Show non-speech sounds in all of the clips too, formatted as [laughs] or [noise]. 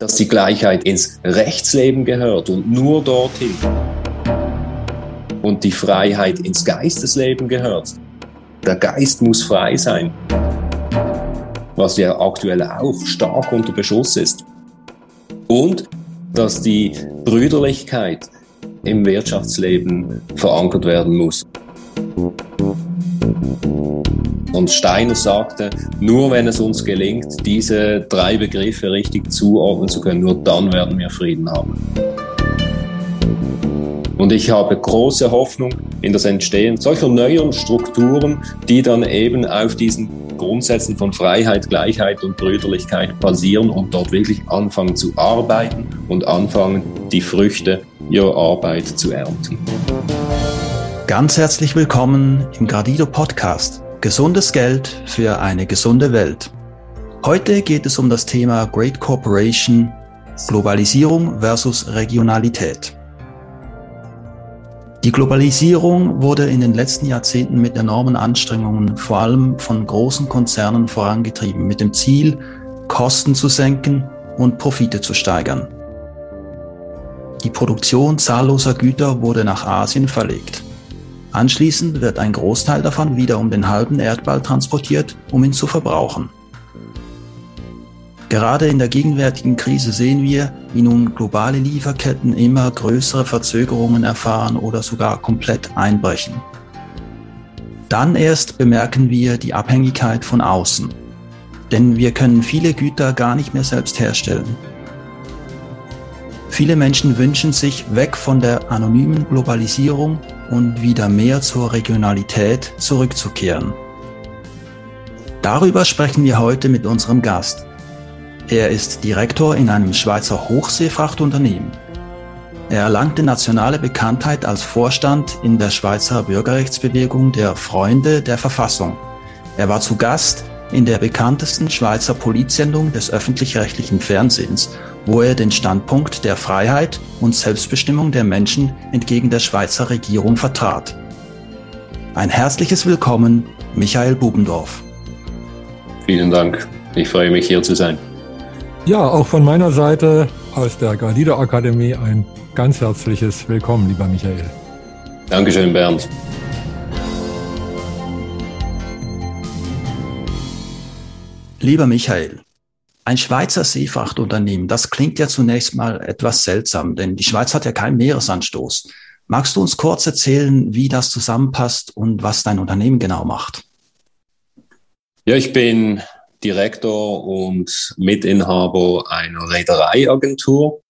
dass die Gleichheit ins Rechtsleben gehört und nur dorthin. Und die Freiheit ins Geistesleben gehört. Der Geist muss frei sein, was ja aktuell auch stark unter Beschuss ist. Und dass die Brüderlichkeit im Wirtschaftsleben verankert werden muss. Und Steiner sagte, nur wenn es uns gelingt, diese drei Begriffe richtig zuordnen zu können, nur dann werden wir Frieden haben. Und ich habe große Hoffnung in das Entstehen solcher neuen Strukturen, die dann eben auf diesen Grundsätzen von Freiheit, Gleichheit und Brüderlichkeit basieren und dort wirklich anfangen zu arbeiten und anfangen, die Früchte ihrer Arbeit zu ernten. Ganz herzlich willkommen im Gradido Podcast. Gesundes Geld für eine gesunde Welt. Heute geht es um das Thema Great Corporation, Globalisierung versus Regionalität. Die Globalisierung wurde in den letzten Jahrzehnten mit enormen Anstrengungen vor allem von großen Konzernen vorangetrieben, mit dem Ziel, Kosten zu senken und Profite zu steigern. Die Produktion zahlloser Güter wurde nach Asien verlegt. Anschließend wird ein Großteil davon wieder um den halben Erdball transportiert, um ihn zu verbrauchen. Gerade in der gegenwärtigen Krise sehen wir, wie nun globale Lieferketten immer größere Verzögerungen erfahren oder sogar komplett einbrechen. Dann erst bemerken wir die Abhängigkeit von außen. Denn wir können viele Güter gar nicht mehr selbst herstellen. Viele Menschen wünschen sich weg von der anonymen Globalisierung und wieder mehr zur Regionalität zurückzukehren. Darüber sprechen wir heute mit unserem Gast. Er ist Direktor in einem Schweizer Hochseefrachtunternehmen. Er erlangte nationale Bekanntheit als Vorstand in der Schweizer Bürgerrechtsbewegung der Freunde der Verfassung. Er war zu Gast in der bekanntesten Schweizer Politsendung des öffentlich-rechtlichen Fernsehens wo er den Standpunkt der Freiheit und Selbstbestimmung der Menschen entgegen der Schweizer Regierung vertrat. Ein herzliches Willkommen, Michael Bubendorf. Vielen Dank. Ich freue mich, hier zu sein. Ja, auch von meiner Seite aus der Gradida Akademie ein ganz herzliches Willkommen, lieber Michael. Dankeschön, Bernd. Lieber Michael, ein Schweizer Seefrachtunternehmen, das klingt ja zunächst mal etwas seltsam, denn die Schweiz hat ja keinen Meeresanstoß. Magst du uns kurz erzählen, wie das zusammenpasst und was dein Unternehmen genau macht? Ja, ich bin Direktor und Mitinhaber einer Reedereiagentur.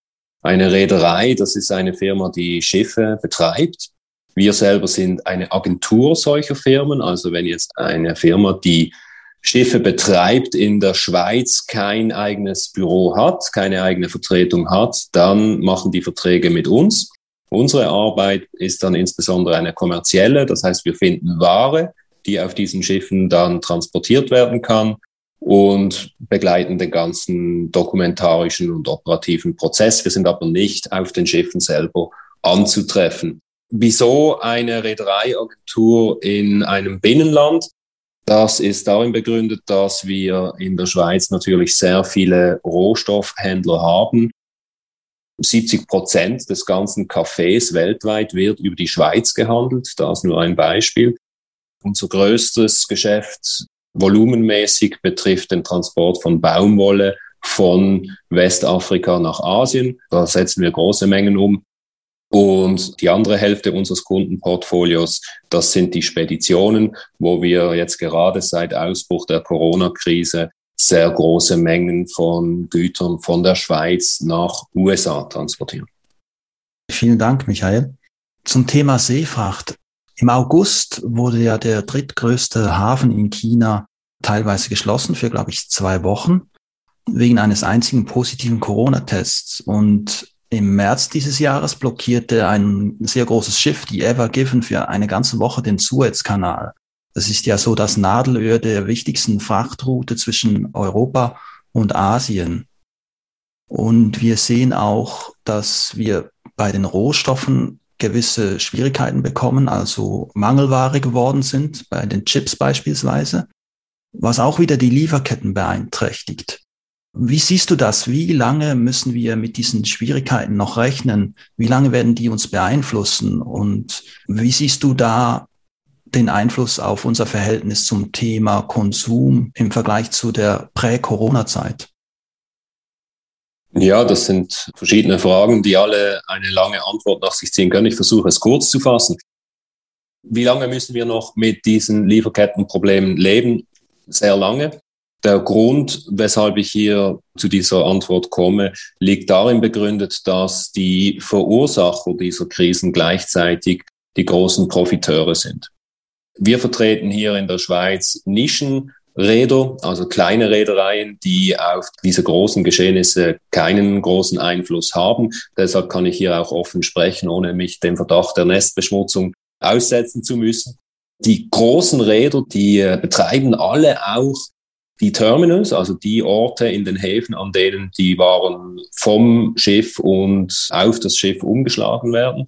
Eine Reederei, das ist eine Firma, die Schiffe betreibt. Wir selber sind eine Agentur solcher Firmen. Also wenn jetzt eine Firma, die Schiffe betreibt, in der Schweiz kein eigenes Büro hat, keine eigene Vertretung hat, dann machen die Verträge mit uns. Unsere Arbeit ist dann insbesondere eine kommerzielle, das heißt, wir finden Ware, die auf diesen Schiffen dann transportiert werden kann und begleiten den ganzen dokumentarischen und operativen Prozess. Wir sind aber nicht auf den Schiffen selber anzutreffen. Wieso eine Reedereiagentur in einem Binnenland? Das ist darin begründet, dass wir in der Schweiz natürlich sehr viele Rohstoffhändler haben. 70 Prozent des ganzen Kaffees weltweit wird über die Schweiz gehandelt. Da ist nur ein Beispiel. Unser größtes Geschäft volumenmäßig betrifft den Transport von Baumwolle von Westafrika nach Asien. Da setzen wir große Mengen um. Und die andere Hälfte unseres Kundenportfolios, das sind die Speditionen, wo wir jetzt gerade seit Ausbruch der Corona-Krise sehr große Mengen von Gütern von der Schweiz nach USA transportieren. Vielen Dank, Michael. Zum Thema Seefracht. Im August wurde ja der drittgrößte Hafen in China teilweise geschlossen für, glaube ich, zwei Wochen wegen eines einzigen positiven Corona-Tests. Und im März dieses Jahres blockierte ein sehr großes Schiff, die Ever Given, für eine ganze Woche den Suezkanal. Das ist ja so das Nadelöhr der wichtigsten Frachtroute zwischen Europa und Asien. Und wir sehen auch, dass wir bei den Rohstoffen gewisse Schwierigkeiten bekommen, also Mangelware geworden sind, bei den Chips beispielsweise, was auch wieder die Lieferketten beeinträchtigt. Wie siehst du das? Wie lange müssen wir mit diesen Schwierigkeiten noch rechnen? Wie lange werden die uns beeinflussen? Und wie siehst du da den Einfluss auf unser Verhältnis zum Thema Konsum im Vergleich zu der Prä-Corona-Zeit? Ja, das sind verschiedene Fragen, die alle eine lange Antwort nach sich ziehen können. Ich versuche es kurz zu fassen. Wie lange müssen wir noch mit diesen Lieferkettenproblemen leben? Sehr lange. Der Grund, weshalb ich hier zu dieser Antwort komme, liegt darin begründet, dass die Verursacher dieser Krisen gleichzeitig die großen Profiteure sind. Wir vertreten hier in der Schweiz Nischenräder, also kleine Reedereien, die auf diese großen Geschehnisse keinen großen Einfluss haben. Deshalb kann ich hier auch offen sprechen, ohne mich dem Verdacht der Nestbeschmutzung aussetzen zu müssen. Die großen Räder, die betreiben alle auch die Terminals, also die Orte in den Häfen, an denen die Waren vom Schiff und auf das Schiff umgeschlagen werden.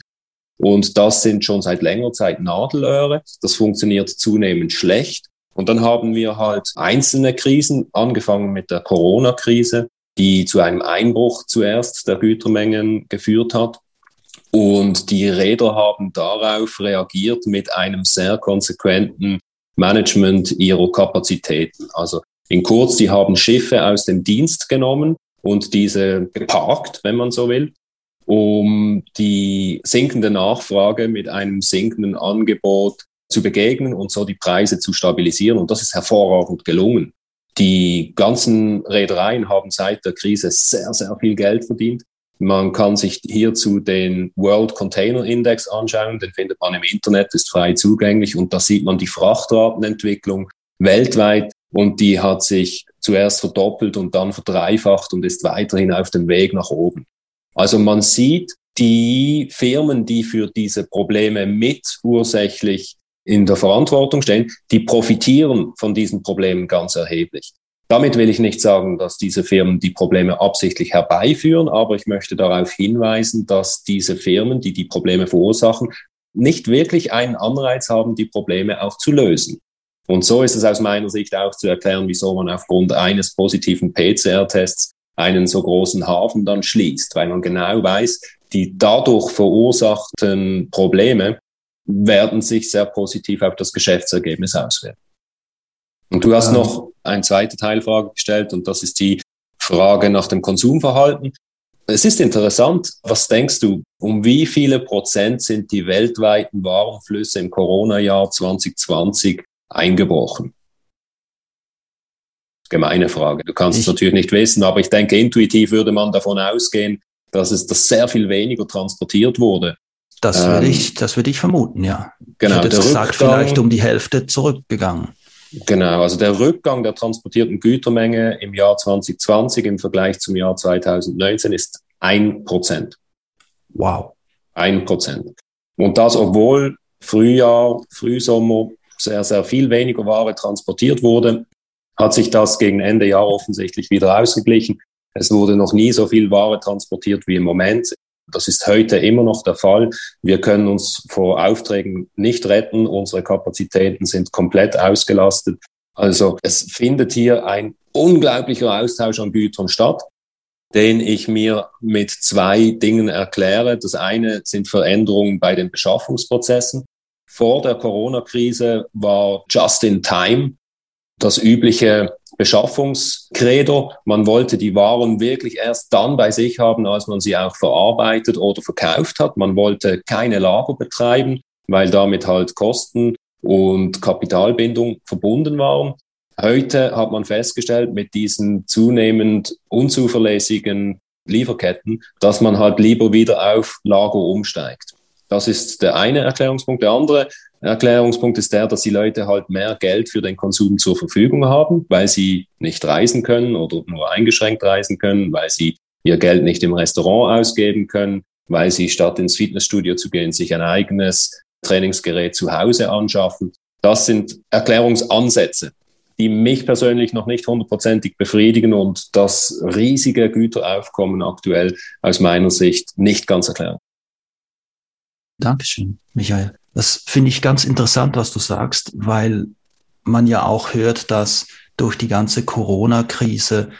Und das sind schon seit längerer Zeit Nadelöhre. Das funktioniert zunehmend schlecht. Und dann haben wir halt einzelne Krisen, angefangen mit der Corona-Krise, die zu einem Einbruch zuerst der Gütermengen geführt hat. Und die Räder haben darauf reagiert mit einem sehr konsequenten Management ihrer Kapazitäten. Also in kurz, die haben Schiffe aus dem Dienst genommen und diese geparkt, wenn man so will, um die sinkende Nachfrage mit einem sinkenden Angebot zu begegnen und so die Preise zu stabilisieren. Und das ist hervorragend gelungen. Die ganzen Reedereien haben seit der Krise sehr, sehr viel Geld verdient. Man kann sich hierzu den World Container Index anschauen, den findet man im Internet, ist frei zugänglich und da sieht man die Frachtratenentwicklung weltweit und die hat sich zuerst verdoppelt und dann verdreifacht und ist weiterhin auf dem Weg nach oben. Also man sieht, die Firmen, die für diese Probleme mit ursächlich in der Verantwortung stehen, die profitieren von diesen Problemen ganz erheblich. Damit will ich nicht sagen, dass diese Firmen die Probleme absichtlich herbeiführen, aber ich möchte darauf hinweisen, dass diese Firmen, die die Probleme verursachen, nicht wirklich einen Anreiz haben, die Probleme auch zu lösen. Und so ist es aus meiner Sicht auch zu erklären, wieso man aufgrund eines positiven PCR-Tests einen so großen Hafen dann schließt, weil man genau weiß, die dadurch verursachten Probleme werden sich sehr positiv auf das Geschäftsergebnis auswirken. Und du hast noch eine zweite Teilfrage gestellt und das ist die Frage nach dem Konsumverhalten. Es ist interessant, was denkst du, um wie viele Prozent sind die weltweiten Warenflüsse im Corona-Jahr 2020 eingebrochen? Gemeine Frage. Du kannst ich, es natürlich nicht wissen, aber ich denke, intuitiv würde man davon ausgehen, dass es dass sehr viel weniger transportiert wurde. Das würde ähm, ich, das würde ich vermuten, ja. Genau. Ich hätte gesagt, vielleicht um die Hälfte zurückgegangen. Genau, also der Rückgang der transportierten Gütermenge im Jahr 2020 im Vergleich zum Jahr 2019 ist ein Prozent. Wow. Ein Prozent. Und das, obwohl Frühjahr, Frühsommer sehr, sehr viel weniger Ware transportiert wurde, hat sich das gegen Ende Jahr offensichtlich wieder ausgeglichen. Es wurde noch nie so viel Ware transportiert wie im Moment. Das ist heute immer noch der Fall. Wir können uns vor Aufträgen nicht retten. Unsere Kapazitäten sind komplett ausgelastet. Also es findet hier ein unglaublicher Austausch an Gütern statt, den ich mir mit zwei Dingen erkläre. Das eine sind Veränderungen bei den Beschaffungsprozessen. Vor der Corona-Krise war Just in Time das übliche Beschaffungskredo. Man wollte die Waren wirklich erst dann bei sich haben, als man sie auch verarbeitet oder verkauft hat. Man wollte keine Lager betreiben, weil damit halt Kosten und Kapitalbindung verbunden waren. Heute hat man festgestellt, mit diesen zunehmend unzuverlässigen Lieferketten, dass man halt lieber wieder auf Lager umsteigt. Das ist der eine Erklärungspunkt. Der andere Erklärungspunkt ist der, dass die Leute halt mehr Geld für den Konsum zur Verfügung haben, weil sie nicht reisen können oder nur eingeschränkt reisen können, weil sie ihr Geld nicht im Restaurant ausgeben können, weil sie statt ins Fitnessstudio zu gehen, sich ein eigenes Trainingsgerät zu Hause anschaffen. Das sind Erklärungsansätze, die mich persönlich noch nicht hundertprozentig befriedigen und das riesige Güteraufkommen aktuell aus meiner Sicht nicht ganz erklären. Dankeschön, Michael. Das finde ich ganz interessant, was du sagst, weil man ja auch hört, dass durch die ganze Corona-Krise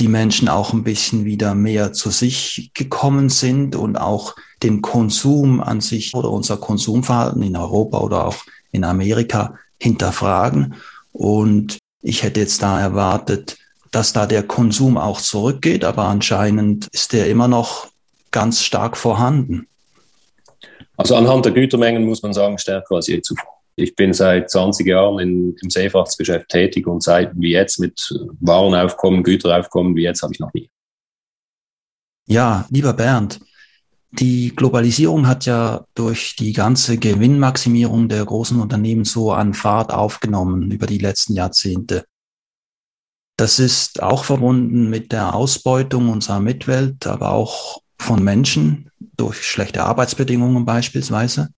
die Menschen auch ein bisschen wieder mehr zu sich gekommen sind und auch den Konsum an sich oder unser Konsumverhalten in Europa oder auch in Amerika hinterfragen. Und ich hätte jetzt da erwartet, dass da der Konsum auch zurückgeht, aber anscheinend ist der immer noch ganz stark vorhanden. Also anhand der Gütermengen muss man sagen, stärker als je zuvor. Ich bin seit 20 Jahren in, im Seefrachtsgeschäft tätig und seit wie jetzt mit Warenaufkommen, Güteraufkommen wie jetzt habe ich noch nie. Ja, lieber Bernd, die Globalisierung hat ja durch die ganze Gewinnmaximierung der großen Unternehmen so an Fahrt aufgenommen über die letzten Jahrzehnte. Das ist auch verbunden mit der Ausbeutung unserer Mitwelt, aber auch von Menschen durch schlechte Arbeitsbedingungen beispielsweise.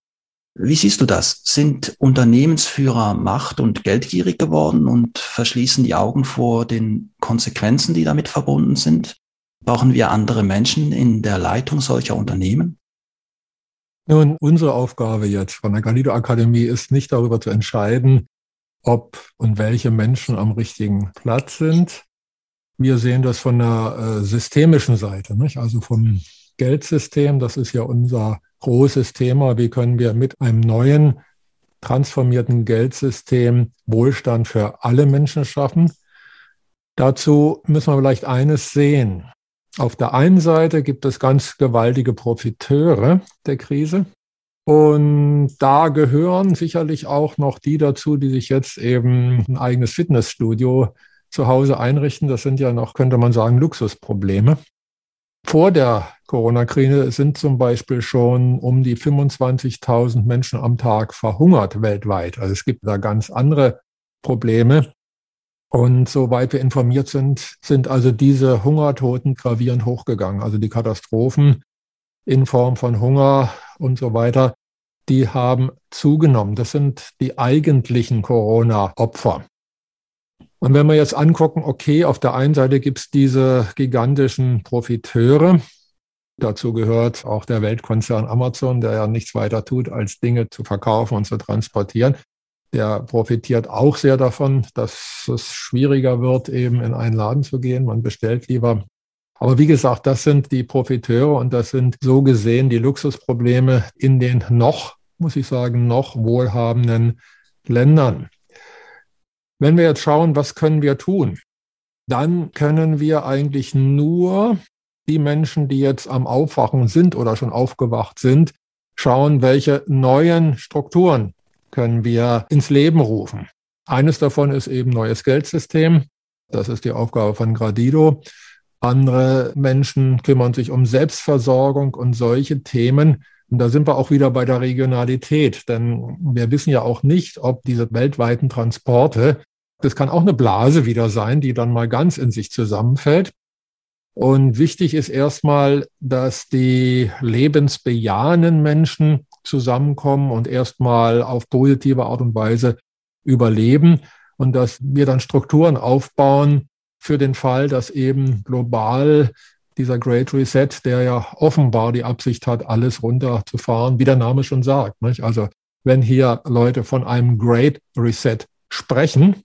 Wie siehst du das? Sind Unternehmensführer macht- und geldgierig geworden und verschließen die Augen vor den Konsequenzen, die damit verbunden sind? Brauchen wir andere Menschen in der Leitung solcher Unternehmen? Nun, unsere Aufgabe jetzt von der Galido Akademie ist nicht darüber zu entscheiden, ob und welche Menschen am richtigen Platz sind. Wir sehen das von der äh, systemischen Seite, nicht? also vom Geldsystem. Das ist ja unser großes Thema. Wie können wir mit einem neuen, transformierten Geldsystem Wohlstand für alle Menschen schaffen? Dazu müssen wir vielleicht eines sehen. Auf der einen Seite gibt es ganz gewaltige Profiteure der Krise. Und da gehören sicherlich auch noch die dazu, die sich jetzt eben ein eigenes Fitnessstudio zu Hause einrichten. Das sind ja noch, könnte man sagen, Luxusprobleme. Vor der Corona-Krise sind zum Beispiel schon um die 25.000 Menschen am Tag verhungert weltweit. Also es gibt da ganz andere Probleme. Und soweit wir informiert sind, sind also diese Hungertoten gravierend hochgegangen. Also die Katastrophen in Form von Hunger und so weiter, die haben zugenommen. Das sind die eigentlichen Corona-Opfer. Und wenn wir jetzt angucken, okay, auf der einen Seite gibt es diese gigantischen Profiteure. Dazu gehört auch der Weltkonzern Amazon, der ja nichts weiter tut, als Dinge zu verkaufen und zu transportieren. Der profitiert auch sehr davon, dass es schwieriger wird, eben in einen Laden zu gehen. Man bestellt lieber. Aber wie gesagt, das sind die Profiteure und das sind so gesehen die Luxusprobleme in den noch, muss ich sagen, noch wohlhabenden Ländern. Wenn wir jetzt schauen, was können wir tun, dann können wir eigentlich nur die Menschen, die jetzt am Aufwachen sind oder schon aufgewacht sind, schauen, welche neuen Strukturen können wir ins Leben rufen. Eines davon ist eben neues Geldsystem. Das ist die Aufgabe von Gradido. Andere Menschen kümmern sich um Selbstversorgung und solche Themen. Und da sind wir auch wieder bei der Regionalität, denn wir wissen ja auch nicht, ob diese weltweiten Transporte, das kann auch eine Blase wieder sein, die dann mal ganz in sich zusammenfällt. Und wichtig ist erstmal, dass die lebensbejahenden Menschen zusammenkommen und erstmal auf positive Art und Weise überleben und dass wir dann Strukturen aufbauen für den Fall, dass eben global dieser Great Reset, der ja offenbar die Absicht hat, alles runterzufahren, wie der Name schon sagt. Nicht? Also wenn hier Leute von einem Great Reset sprechen,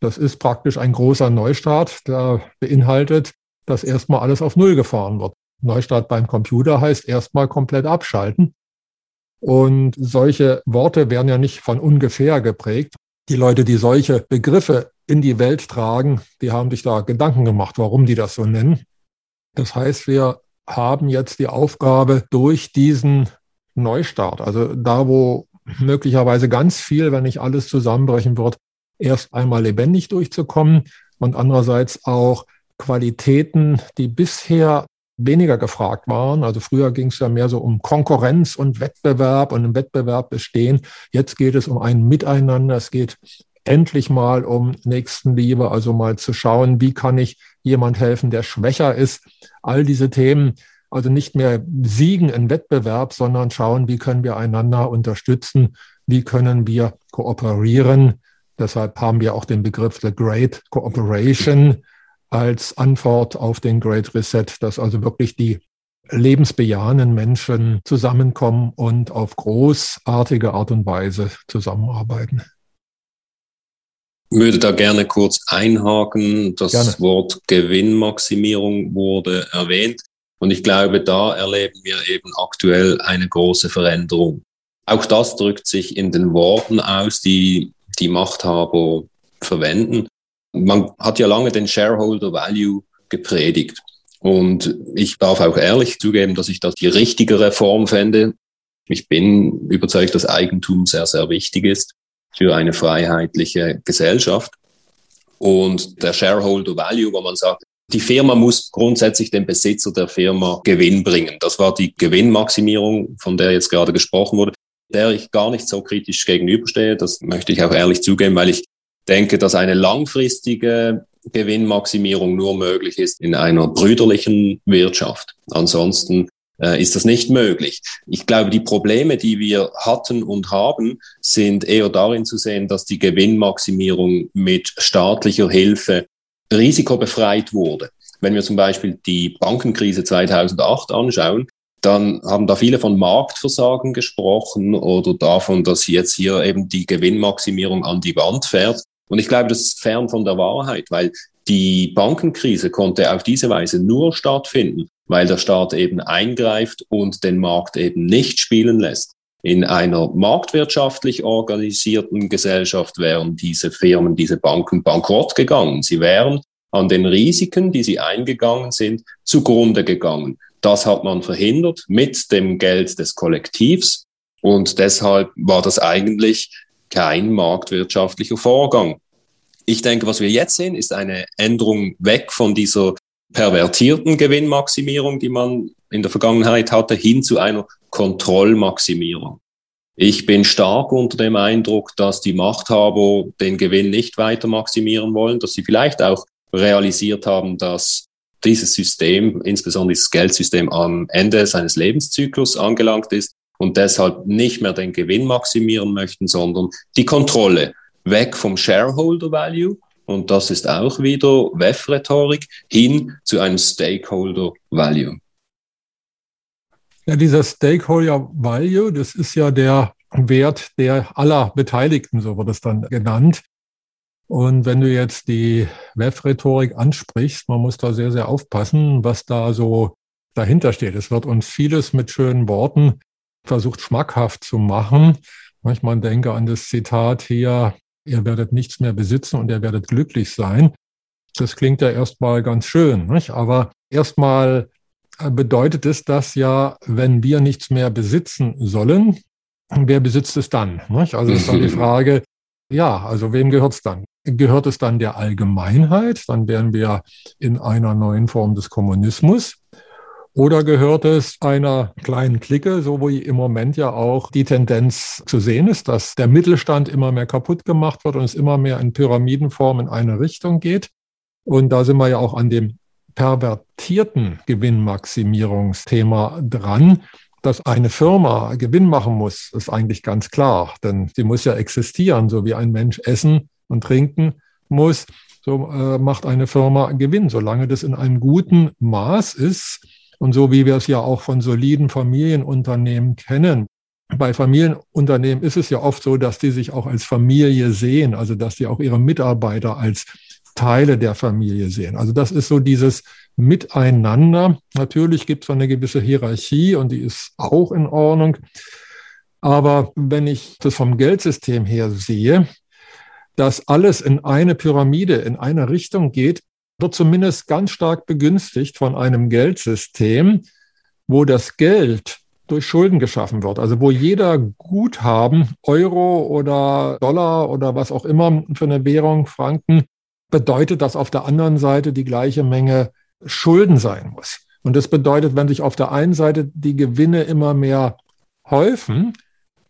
das ist praktisch ein großer Neustart, der beinhaltet, dass erstmal alles auf Null gefahren wird. Neustart beim Computer heißt erstmal komplett abschalten. Und solche Worte werden ja nicht von ungefähr geprägt. Die Leute, die solche Begriffe in die Welt tragen, die haben sich da Gedanken gemacht, warum die das so nennen. Das heißt, wir haben jetzt die Aufgabe durch diesen Neustart, also da, wo möglicherweise ganz viel, wenn nicht alles zusammenbrechen wird, erst einmal lebendig durchzukommen und andererseits auch Qualitäten, die bisher weniger gefragt waren. Also früher ging es ja mehr so um Konkurrenz und Wettbewerb und im Wettbewerb bestehen. Jetzt geht es um ein Miteinander. Es geht endlich mal um Nächstenliebe, also mal zu schauen, wie kann ich jemand helfen, der schwächer ist. All diese Themen, also nicht mehr siegen im Wettbewerb, sondern schauen, wie können wir einander unterstützen, wie können wir kooperieren. Deshalb haben wir auch den Begriff The Great Cooperation als Antwort auf den Great Reset, dass also wirklich die lebensbejahenden Menschen zusammenkommen und auf großartige Art und Weise zusammenarbeiten. würde da gerne kurz einhaken. Das gerne. Wort Gewinnmaximierung wurde erwähnt. Und ich glaube, da erleben wir eben aktuell eine große Veränderung. Auch das drückt sich in den Worten aus, die die Machthaber verwenden. Man hat ja lange den Shareholder Value gepredigt. Und ich darf auch ehrlich zugeben, dass ich das die richtige Reform fände. Ich bin überzeugt, dass Eigentum sehr, sehr wichtig ist für eine freiheitliche Gesellschaft. Und der Shareholder Value, wo man sagt, die Firma muss grundsätzlich dem Besitzer der Firma Gewinn bringen. Das war die Gewinnmaximierung, von der jetzt gerade gesprochen wurde, der ich gar nicht so kritisch gegenüberstehe. Das möchte ich auch ehrlich zugeben, weil ich denke, dass eine langfristige Gewinnmaximierung nur möglich ist in einer brüderlichen Wirtschaft. Ansonsten äh, ist das nicht möglich. Ich glaube, die Probleme, die wir hatten und haben, sind eher darin zu sehen, dass die Gewinnmaximierung mit staatlicher Hilfe risikobefreit wurde. Wenn wir zum Beispiel die Bankenkrise 2008 anschauen, dann haben da viele von Marktversagen gesprochen oder davon, dass jetzt hier eben die Gewinnmaximierung an die Wand fährt. Und ich glaube, das ist fern von der Wahrheit, weil die Bankenkrise konnte auf diese Weise nur stattfinden, weil der Staat eben eingreift und den Markt eben nicht spielen lässt. In einer marktwirtschaftlich organisierten Gesellschaft wären diese Firmen, diese Banken bankrott gegangen. Sie wären an den Risiken, die sie eingegangen sind, zugrunde gegangen. Das hat man verhindert mit dem Geld des Kollektivs und deshalb war das eigentlich kein marktwirtschaftlicher Vorgang. Ich denke, was wir jetzt sehen, ist eine Änderung weg von dieser pervertierten Gewinnmaximierung, die man in der Vergangenheit hatte, hin zu einer Kontrollmaximierung. Ich bin stark unter dem Eindruck, dass die Machthaber den Gewinn nicht weiter maximieren wollen, dass sie vielleicht auch realisiert haben, dass dieses System, insbesondere das Geldsystem, am Ende seines Lebenszyklus angelangt ist und deshalb nicht mehr den Gewinn maximieren möchten, sondern die Kontrolle weg vom Shareholder Value und das ist auch wieder WEF-Rhetorik hin zu einem Stakeholder Value. Ja, dieser Stakeholder Value, das ist ja der Wert der aller Beteiligten, so wird es dann genannt. Und wenn du jetzt die WEF-Rhetorik ansprichst, man muss da sehr, sehr aufpassen, was da so dahinter steht. Es wird uns vieles mit schönen Worten versucht schmackhaft zu machen. Manchmal denke an das Zitat hier, ihr werdet nichts mehr besitzen und ihr werdet glücklich sein. Das klingt ja erstmal ganz schön, nicht? aber erstmal äh, bedeutet es das ja, wenn wir nichts mehr besitzen sollen, wer besitzt es dann? Nicht? Also ist dann die [laughs] Frage, ja, also wem gehört es dann? Gehört es dann der Allgemeinheit? Dann wären wir in einer neuen Form des Kommunismus. Oder gehört es einer kleinen Clique, so wie im Moment ja auch die Tendenz zu sehen ist, dass der Mittelstand immer mehr kaputt gemacht wird und es immer mehr in Pyramidenform in eine Richtung geht? Und da sind wir ja auch an dem pervertierten Gewinnmaximierungsthema dran. Dass eine Firma Gewinn machen muss, ist eigentlich ganz klar, denn sie muss ja existieren, so wie ein Mensch essen und trinken muss. So äh, macht eine Firma Gewinn, solange das in einem guten Maß ist und so wie wir es ja auch von soliden Familienunternehmen kennen. Bei Familienunternehmen ist es ja oft so, dass die sich auch als Familie sehen, also dass die auch ihre Mitarbeiter als Teile der Familie sehen. Also das ist so dieses Miteinander. Natürlich gibt es eine gewisse Hierarchie und die ist auch in Ordnung. Aber wenn ich das vom Geldsystem her sehe, dass alles in eine Pyramide, in eine Richtung geht, wird zumindest ganz stark begünstigt von einem Geldsystem, wo das Geld durch Schulden geschaffen wird. Also wo jeder Guthaben, Euro oder Dollar oder was auch immer für eine Währung, Franken, bedeutet, dass auf der anderen Seite die gleiche Menge Schulden sein muss. Und das bedeutet, wenn sich auf der einen Seite die Gewinne immer mehr häufen,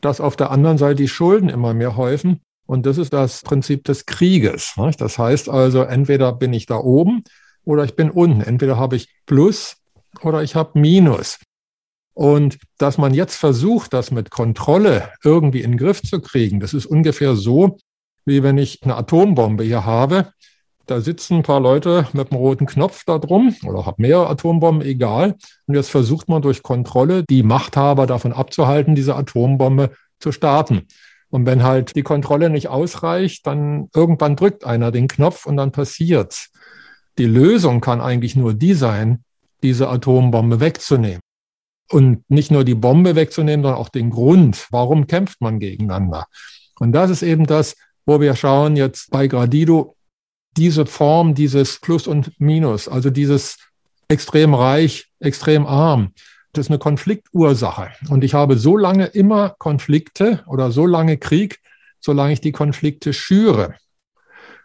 dass auf der anderen Seite die Schulden immer mehr häufen, und das ist das Prinzip des Krieges. Das heißt also, entweder bin ich da oben oder ich bin unten. Entweder habe ich Plus oder ich habe Minus. Und dass man jetzt versucht, das mit Kontrolle irgendwie in den Griff zu kriegen, das ist ungefähr so, wie wenn ich eine Atombombe hier habe. Da sitzen ein paar Leute mit einem roten Knopf da drum oder habe mehrere Atombomben, egal. Und jetzt versucht man durch Kontrolle die Machthaber davon abzuhalten, diese Atombombe zu starten. Und wenn halt die Kontrolle nicht ausreicht, dann irgendwann drückt einer den Knopf und dann passiert's. Die Lösung kann eigentlich nur die sein, diese Atombombe wegzunehmen. Und nicht nur die Bombe wegzunehmen, sondern auch den Grund, warum kämpft man gegeneinander. Und das ist eben das, wo wir schauen jetzt bei Gradido, diese Form, dieses Plus und Minus, also dieses extrem reich, extrem arm, das ist eine Konfliktursache. Und ich habe so lange immer Konflikte oder so lange Krieg, solange ich die Konflikte schüre.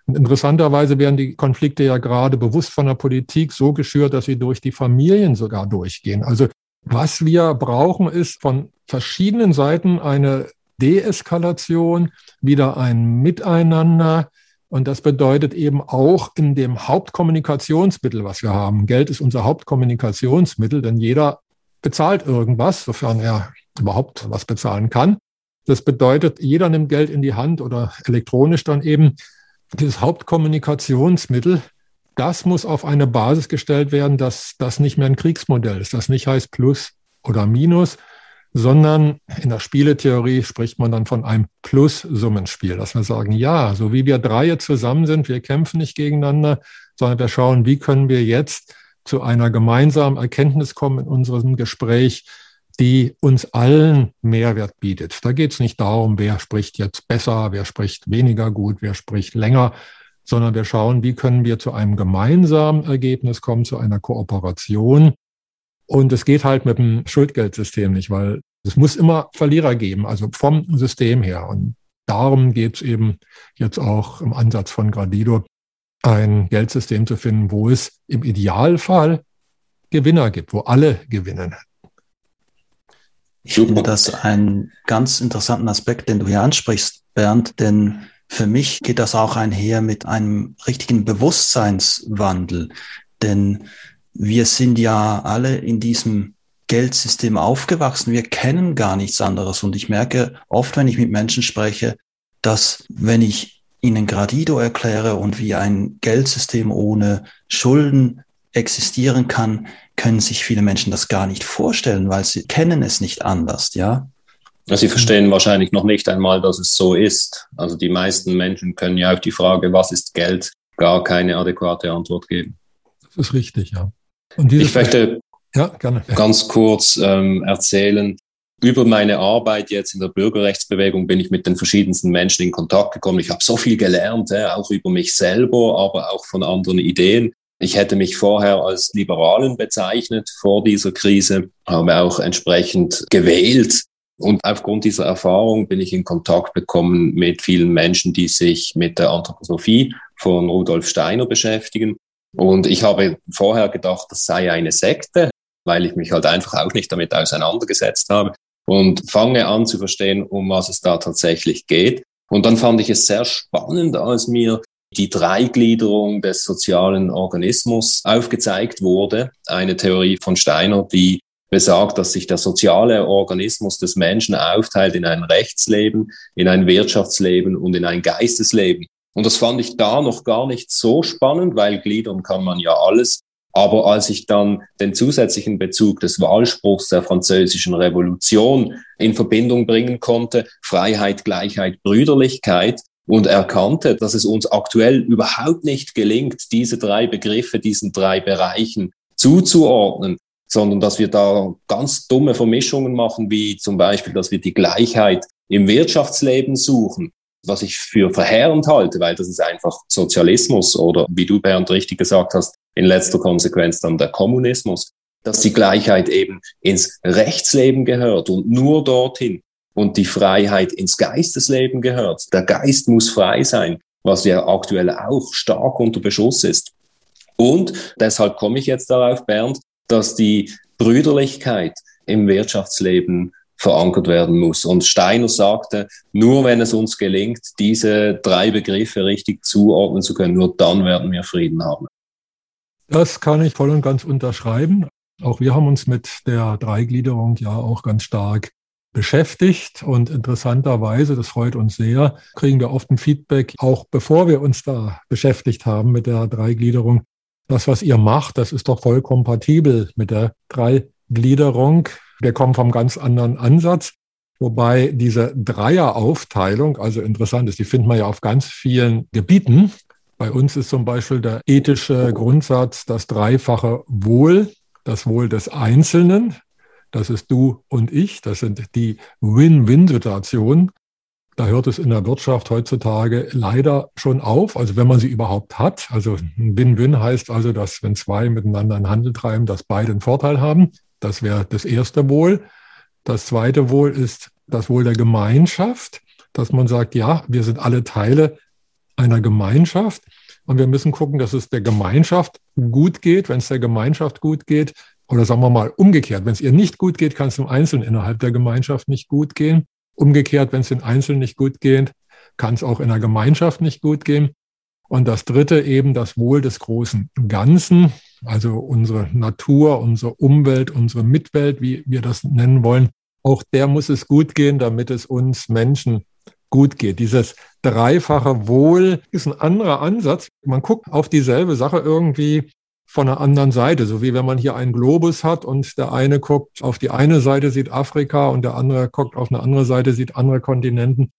Und interessanterweise werden die Konflikte ja gerade bewusst von der Politik so geschürt, dass sie durch die Familien sogar durchgehen. Also was wir brauchen, ist von verschiedenen Seiten eine Deeskalation, wieder ein Miteinander. Und das bedeutet eben auch in dem Hauptkommunikationsmittel, was wir haben. Geld ist unser Hauptkommunikationsmittel, denn jeder bezahlt irgendwas, sofern er überhaupt was bezahlen kann. Das bedeutet, jeder nimmt Geld in die Hand oder elektronisch dann eben. Dieses Hauptkommunikationsmittel, das muss auf eine Basis gestellt werden, dass das nicht mehr ein Kriegsmodell ist. Das nicht heißt Plus oder Minus, sondern in der Spieletheorie spricht man dann von einem Plus-Summenspiel, dass wir sagen, ja, so wie wir drei zusammen sind, wir kämpfen nicht gegeneinander, sondern wir schauen, wie können wir jetzt zu einer gemeinsamen Erkenntnis kommen in unserem Gespräch, die uns allen Mehrwert bietet. Da geht es nicht darum, wer spricht jetzt besser, wer spricht weniger gut, wer spricht länger, sondern wir schauen, wie können wir zu einem gemeinsamen Ergebnis kommen, zu einer Kooperation. Und es geht halt mit dem Schuldgeldsystem nicht, weil es muss immer Verlierer geben, also vom System her. Und darum geht es eben jetzt auch im Ansatz von Gradido, ein Geldsystem zu finden, wo es im Idealfall Gewinner gibt, wo alle gewinnen. Ich finde das einen ganz interessanten Aspekt, den du hier ansprichst, Bernd, denn für mich geht das auch einher mit einem richtigen Bewusstseinswandel, denn wir sind ja alle in diesem Geldsystem aufgewachsen. Wir kennen gar nichts anderes. Und ich merke oft, wenn ich mit Menschen spreche, dass wenn ich ihnen Gradido erkläre und wie ein Geldsystem ohne Schulden existieren kann, können sich viele Menschen das gar nicht vorstellen, weil sie kennen es nicht anders, ja. Sie verstehen wahrscheinlich noch nicht einmal, dass es so ist. Also die meisten Menschen können ja auf die Frage, was ist Geld, gar keine adäquate Antwort geben. Das ist richtig, ja. ich möchte ja, ganz kurz ähm, erzählen, über meine Arbeit jetzt in der Bürgerrechtsbewegung bin ich mit den verschiedensten Menschen in Kontakt gekommen. Ich habe so viel gelernt, auch über mich selber, aber auch von anderen Ideen. Ich hätte mich vorher als Liberalen bezeichnet vor dieser Krise, habe auch entsprechend gewählt. Und aufgrund dieser Erfahrung bin ich in Kontakt bekommen mit vielen Menschen, die sich mit der Anthroposophie von Rudolf Steiner beschäftigen. Und ich habe vorher gedacht, das sei eine Sekte, weil ich mich halt einfach auch nicht damit auseinandergesetzt habe und fange an zu verstehen, um was es da tatsächlich geht. Und dann fand ich es sehr spannend, als mir die Dreigliederung des sozialen Organismus aufgezeigt wurde. Eine Theorie von Steiner, die besagt, dass sich der soziale Organismus des Menschen aufteilt in ein Rechtsleben, in ein Wirtschaftsleben und in ein Geistesleben. Und das fand ich da noch gar nicht so spannend, weil gliedern kann man ja alles. Aber als ich dann den zusätzlichen Bezug des Wahlspruchs der französischen Revolution in Verbindung bringen konnte, Freiheit, Gleichheit, Brüderlichkeit, und erkannte, dass es uns aktuell überhaupt nicht gelingt, diese drei Begriffe, diesen drei Bereichen zuzuordnen, sondern dass wir da ganz dumme Vermischungen machen, wie zum Beispiel, dass wir die Gleichheit im Wirtschaftsleben suchen, was ich für verheerend halte, weil das ist einfach Sozialismus oder wie du, Bernd, richtig gesagt hast, in letzter Konsequenz dann der Kommunismus, dass die Gleichheit eben ins Rechtsleben gehört und nur dorthin und die Freiheit ins Geistesleben gehört. Der Geist muss frei sein, was ja aktuell auch stark unter Beschuss ist. Und deshalb komme ich jetzt darauf, Bernd, dass die Brüderlichkeit im Wirtschaftsleben verankert werden muss. Und Steiner sagte, nur wenn es uns gelingt, diese drei Begriffe richtig zuordnen zu können, nur dann werden wir Frieden haben. Das kann ich voll und ganz unterschreiben. Auch wir haben uns mit der Dreigliederung ja auch ganz stark beschäftigt und interessanterweise, das freut uns sehr, kriegen wir oft ein Feedback, auch bevor wir uns da beschäftigt haben mit der Dreigliederung. Das, was ihr macht, das ist doch voll kompatibel mit der Dreigliederung. Wir kommen vom ganz anderen Ansatz. Wobei diese Dreieraufteilung, also interessant ist, die findet man ja auf ganz vielen Gebieten. Bei uns ist zum Beispiel der ethische Grundsatz das dreifache Wohl, das Wohl des Einzelnen, das ist du und ich, das sind die Win-Win-Situationen. Da hört es in der Wirtschaft heutzutage leider schon auf, also wenn man sie überhaupt hat. Also Win-Win heißt also, dass wenn zwei miteinander einen Handel treiben, dass beide einen Vorteil haben. Das wäre das erste Wohl. Das zweite Wohl ist das Wohl der Gemeinschaft, dass man sagt, ja, wir sind alle Teile einer Gemeinschaft und wir müssen gucken, dass es der Gemeinschaft gut geht. Wenn es der Gemeinschaft gut geht, oder sagen wir mal umgekehrt, wenn es ihr nicht gut geht, kann es dem Einzelnen innerhalb der Gemeinschaft nicht gut gehen. Umgekehrt, wenn es den Einzelnen nicht gut geht, kann es auch in der Gemeinschaft nicht gut gehen. Und das dritte eben das Wohl des großen Ganzen also unsere Natur, unsere Umwelt, unsere Mitwelt, wie wir das nennen wollen, auch der muss es gut gehen, damit es uns Menschen gut geht. Dieses dreifache Wohl ist ein anderer Ansatz. Man guckt auf dieselbe Sache irgendwie von einer anderen Seite, so wie wenn man hier einen Globus hat und der eine guckt auf die eine Seite, sieht Afrika und der andere guckt auf eine andere Seite, sieht andere Kontinenten.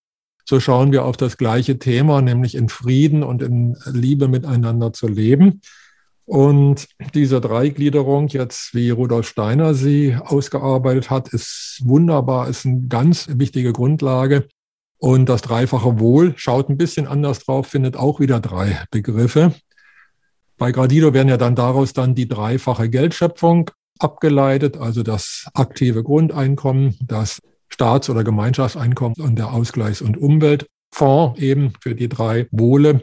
So schauen wir auf das gleiche Thema, nämlich in Frieden und in Liebe miteinander zu leben. Und diese Dreigliederung jetzt, wie Rudolf Steiner sie ausgearbeitet hat, ist wunderbar, ist eine ganz wichtige Grundlage. Und das dreifache Wohl schaut ein bisschen anders drauf, findet auch wieder drei Begriffe. Bei Gradido werden ja dann daraus dann die dreifache Geldschöpfung abgeleitet, also das aktive Grundeinkommen, das Staats- oder Gemeinschaftseinkommen und der Ausgleichs- und Umweltfonds eben für die drei Wohle.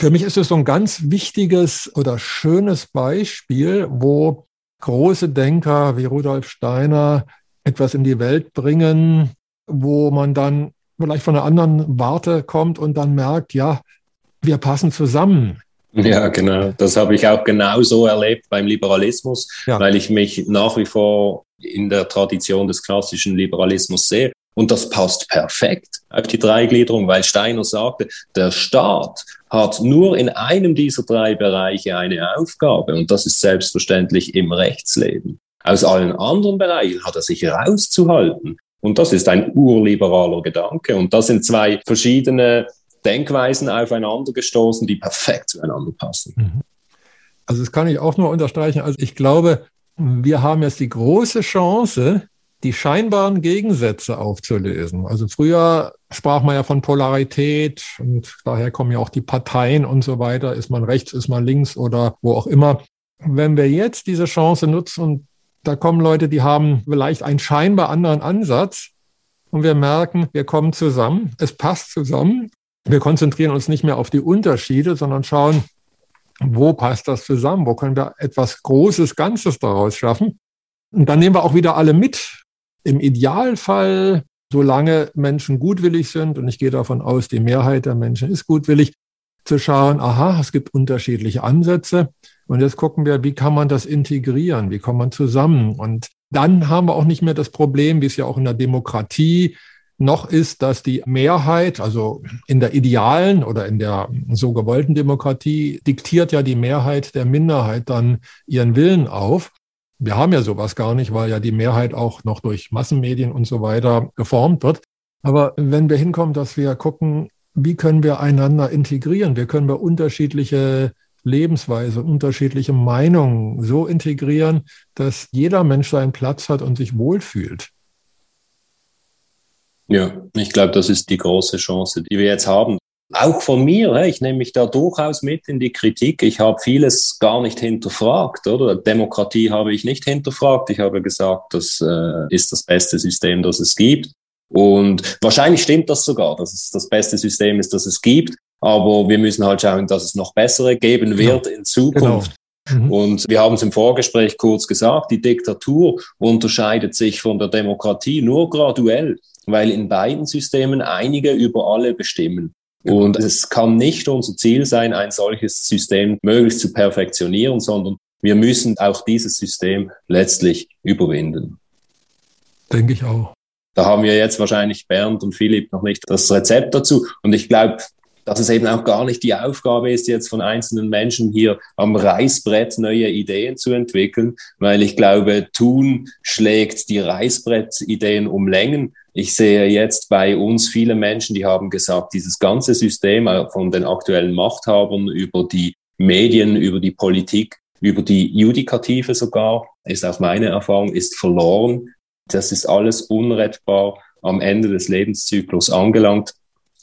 Für mich ist es so ein ganz wichtiges oder schönes Beispiel, wo große Denker wie Rudolf Steiner etwas in die Welt bringen, wo man dann vielleicht von einer anderen Warte kommt und dann merkt, ja, wir passen zusammen. Ja, genau. Das habe ich auch genauso erlebt beim Liberalismus, ja. weil ich mich nach wie vor in der Tradition des klassischen Liberalismus sehe. Und das passt perfekt auf die Dreigliederung, weil Steiner sagte, der Staat hat nur in einem dieser drei Bereiche eine Aufgabe und das ist selbstverständlich im Rechtsleben. Aus allen anderen Bereichen hat er sich rauszuhalten. Und das ist ein urliberaler Gedanke. Und da sind zwei verschiedene Denkweisen aufeinander gestoßen, die perfekt zueinander passen. Mhm. Also das kann ich auch nur unterstreichen. Also ich glaube, wir haben jetzt die große Chance, die scheinbaren Gegensätze aufzulösen. Also früher sprach man ja von Polarität und daher kommen ja auch die Parteien und so weiter. Ist man rechts, ist man links oder wo auch immer. Wenn wir jetzt diese Chance nutzen und da kommen Leute, die haben vielleicht einen scheinbar anderen Ansatz und wir merken, wir kommen zusammen, es passt zusammen. Wir konzentrieren uns nicht mehr auf die Unterschiede, sondern schauen, wo passt das zusammen? Wo können wir etwas Großes, Ganzes daraus schaffen? Und dann nehmen wir auch wieder alle mit. Im Idealfall, solange Menschen gutwillig sind, und ich gehe davon aus, die Mehrheit der Menschen ist gutwillig, zu schauen, aha, es gibt unterschiedliche Ansätze. Und jetzt gucken wir, wie kann man das integrieren? Wie kommt man zusammen? Und dann haben wir auch nicht mehr das Problem, wie es ja auch in der Demokratie noch ist, dass die Mehrheit, also in der idealen oder in der so gewollten Demokratie, diktiert ja die Mehrheit der Minderheit dann ihren Willen auf. Wir haben ja sowas gar nicht, weil ja die Mehrheit auch noch durch Massenmedien und so weiter geformt wird. Aber wenn wir hinkommen, dass wir gucken, wie können wir einander integrieren? Wie können wir unterschiedliche Lebensweise, unterschiedliche Meinungen so integrieren, dass jeder Mensch seinen Platz hat und sich wohlfühlt? Ja, ich glaube, das ist die große Chance, die wir jetzt haben auch von mir, ich nehme mich da durchaus mit in die Kritik. Ich habe vieles gar nicht hinterfragt, oder? Demokratie habe ich nicht hinterfragt. Ich habe gesagt, das äh, ist das beste System, das es gibt. Und wahrscheinlich stimmt das sogar, dass es das beste System ist, das es gibt. Aber wir müssen halt schauen, dass es noch bessere geben wird ja. in Zukunft. Genau. Mhm. Und wir haben es im Vorgespräch kurz gesagt, die Diktatur unterscheidet sich von der Demokratie nur graduell, weil in beiden Systemen einige über alle bestimmen. Und es kann nicht unser Ziel sein, ein solches System möglichst zu perfektionieren, sondern wir müssen auch dieses System letztlich überwinden. Denke ich auch. Da haben wir jetzt wahrscheinlich Bernd und Philipp noch nicht das Rezept dazu. Und ich glaube, dass es eben auch gar nicht die Aufgabe ist, jetzt von einzelnen Menschen hier am Reißbrett neue Ideen zu entwickeln, weil ich glaube, Tun schlägt die Reißbrettideen um Längen. Ich sehe jetzt bei uns viele Menschen, die haben gesagt, dieses ganze System äh, von den aktuellen Machthabern über die Medien, über die Politik, über die Judikative sogar, ist auch meine Erfahrung, ist verloren. Das ist alles unrettbar am Ende des Lebenszyklus angelangt.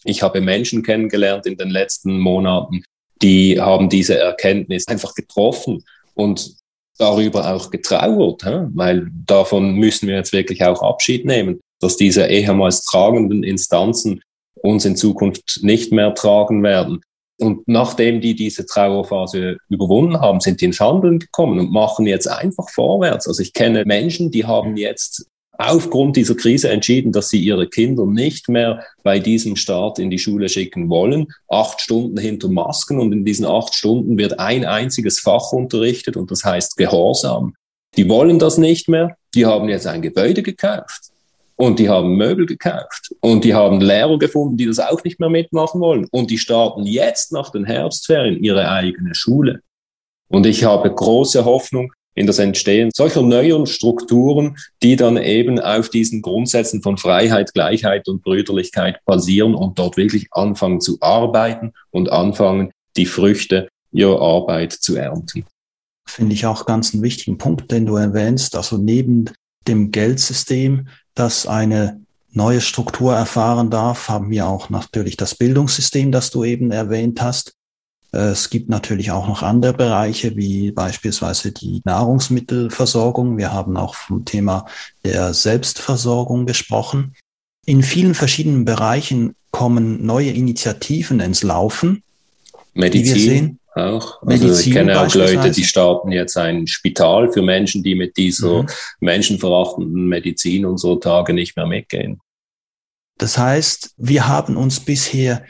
Ich habe Menschen kennengelernt in den letzten Monaten, die haben diese Erkenntnis einfach getroffen und darüber auch getrauert, weil davon müssen wir jetzt wirklich auch Abschied nehmen, dass diese ehemals tragenden Instanzen uns in Zukunft nicht mehr tragen werden. Und nachdem die diese Trauerphase überwunden haben, sind die ins Handeln gekommen und machen jetzt einfach vorwärts. Also ich kenne Menschen, die haben jetzt aufgrund dieser Krise entschieden, dass sie ihre Kinder nicht mehr bei diesem Start in die Schule schicken wollen. Acht Stunden hinter Masken und in diesen acht Stunden wird ein einziges Fach unterrichtet und das heißt Gehorsam. Die wollen das nicht mehr. Die haben jetzt ein Gebäude gekauft und die haben Möbel gekauft und die haben Lehrer gefunden, die das auch nicht mehr mitmachen wollen und die starten jetzt nach den Herbstferien ihre eigene Schule. Und ich habe große Hoffnung, in das Entstehen solcher neuen Strukturen, die dann eben auf diesen Grundsätzen von Freiheit, Gleichheit und Brüderlichkeit basieren und dort wirklich anfangen zu arbeiten und anfangen, die Früchte ihrer Arbeit zu ernten. Finde ich auch ganz einen wichtigen Punkt, den du erwähnst. Also neben dem Geldsystem, das eine neue Struktur erfahren darf, haben wir auch natürlich das Bildungssystem, das du eben erwähnt hast. Es gibt natürlich auch noch andere Bereiche, wie beispielsweise die Nahrungsmittelversorgung. Wir haben auch vom Thema der Selbstversorgung gesprochen. In vielen verschiedenen Bereichen kommen neue Initiativen ins Laufen. Medizin auch. Also Medizin ich kenne auch Leute, die starten jetzt ein Spital für Menschen, die mit dieser mhm. menschenverachtenden Medizin unserer Tage nicht mehr mitgehen. Das heißt, wir haben uns bisher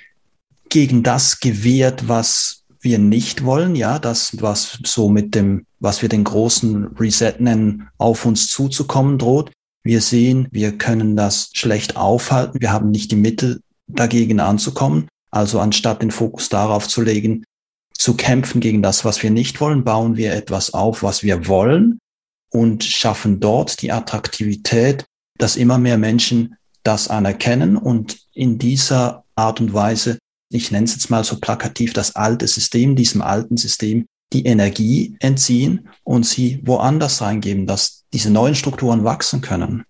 gegen das gewehrt, was wir nicht wollen, ja, das, was so mit dem, was wir den großen Reset nennen, auf uns zuzukommen droht. Wir sehen, wir können das schlecht aufhalten. Wir haben nicht die Mittel, dagegen anzukommen. Also anstatt den Fokus darauf zu legen, zu kämpfen gegen das, was wir nicht wollen, bauen wir etwas auf, was wir wollen und schaffen dort die Attraktivität, dass immer mehr Menschen das anerkennen und in dieser Art und Weise ich nenne es jetzt mal so plakativ, das alte System, diesem alten System die Energie entziehen und sie woanders reingeben, dass diese neuen Strukturen wachsen können.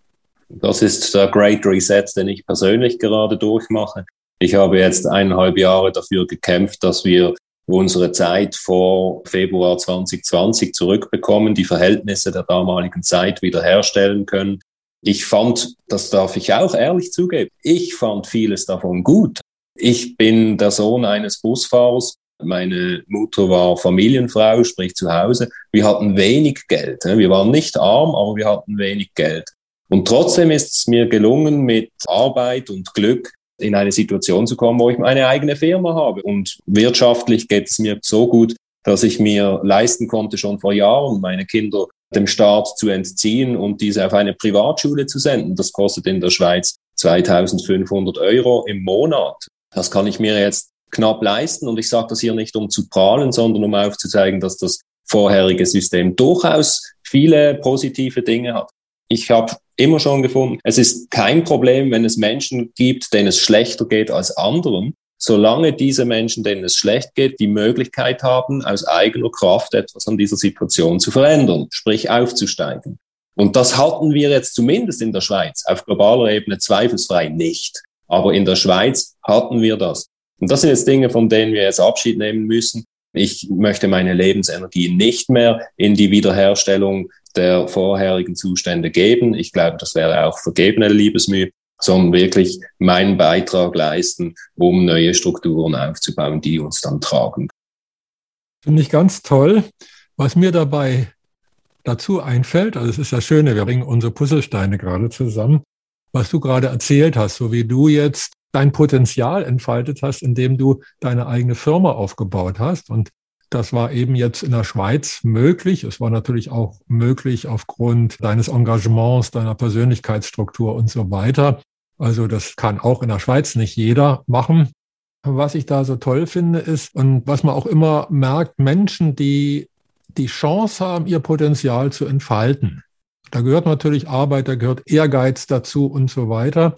Das ist der Great Reset, den ich persönlich gerade durchmache. Ich habe jetzt eineinhalb Jahre dafür gekämpft, dass wir unsere Zeit vor Februar 2020 zurückbekommen, die Verhältnisse der damaligen Zeit wiederherstellen können. Ich fand, das darf ich auch ehrlich zugeben, ich fand vieles davon gut. Ich bin der Sohn eines Busfahrers. Meine Mutter war Familienfrau, sprich zu Hause. Wir hatten wenig Geld. Wir waren nicht arm, aber wir hatten wenig Geld. Und trotzdem ist es mir gelungen, mit Arbeit und Glück in eine Situation zu kommen, wo ich meine eigene Firma habe. Und wirtschaftlich geht es mir so gut, dass ich mir leisten konnte, schon vor Jahren meine Kinder dem Staat zu entziehen und diese auf eine Privatschule zu senden. Das kostet in der Schweiz 2500 Euro im Monat. Das kann ich mir jetzt knapp leisten. Und ich sage das hier nicht, um zu prahlen, sondern um aufzuzeigen, dass das vorherige System durchaus viele positive Dinge hat. Ich habe immer schon gefunden, es ist kein Problem, wenn es Menschen gibt, denen es schlechter geht als anderen, solange diese Menschen, denen es schlecht geht, die Möglichkeit haben, aus eigener Kraft etwas an dieser Situation zu verändern, sprich aufzusteigen. Und das hatten wir jetzt zumindest in der Schweiz auf globaler Ebene zweifelsfrei nicht. Aber in der Schweiz hatten wir das. Und das sind jetzt Dinge, von denen wir jetzt Abschied nehmen müssen. Ich möchte meine Lebensenergie nicht mehr in die Wiederherstellung der vorherigen Zustände geben. Ich glaube, das wäre auch vergebene Liebesmühe, sondern wirklich meinen Beitrag leisten, um neue Strukturen aufzubauen, die uns dann tragen. Finde ich ganz toll. Was mir dabei dazu einfällt, also es ist das Schöne, wir bringen unsere Puzzlesteine gerade zusammen was du gerade erzählt hast, so wie du jetzt dein Potenzial entfaltet hast, indem du deine eigene Firma aufgebaut hast. Und das war eben jetzt in der Schweiz möglich. Es war natürlich auch möglich aufgrund deines Engagements, deiner Persönlichkeitsstruktur und so weiter. Also das kann auch in der Schweiz nicht jeder machen. Was ich da so toll finde ist, und was man auch immer merkt, Menschen, die die Chance haben, ihr Potenzial zu entfalten. Da gehört natürlich Arbeit, da gehört Ehrgeiz dazu und so weiter.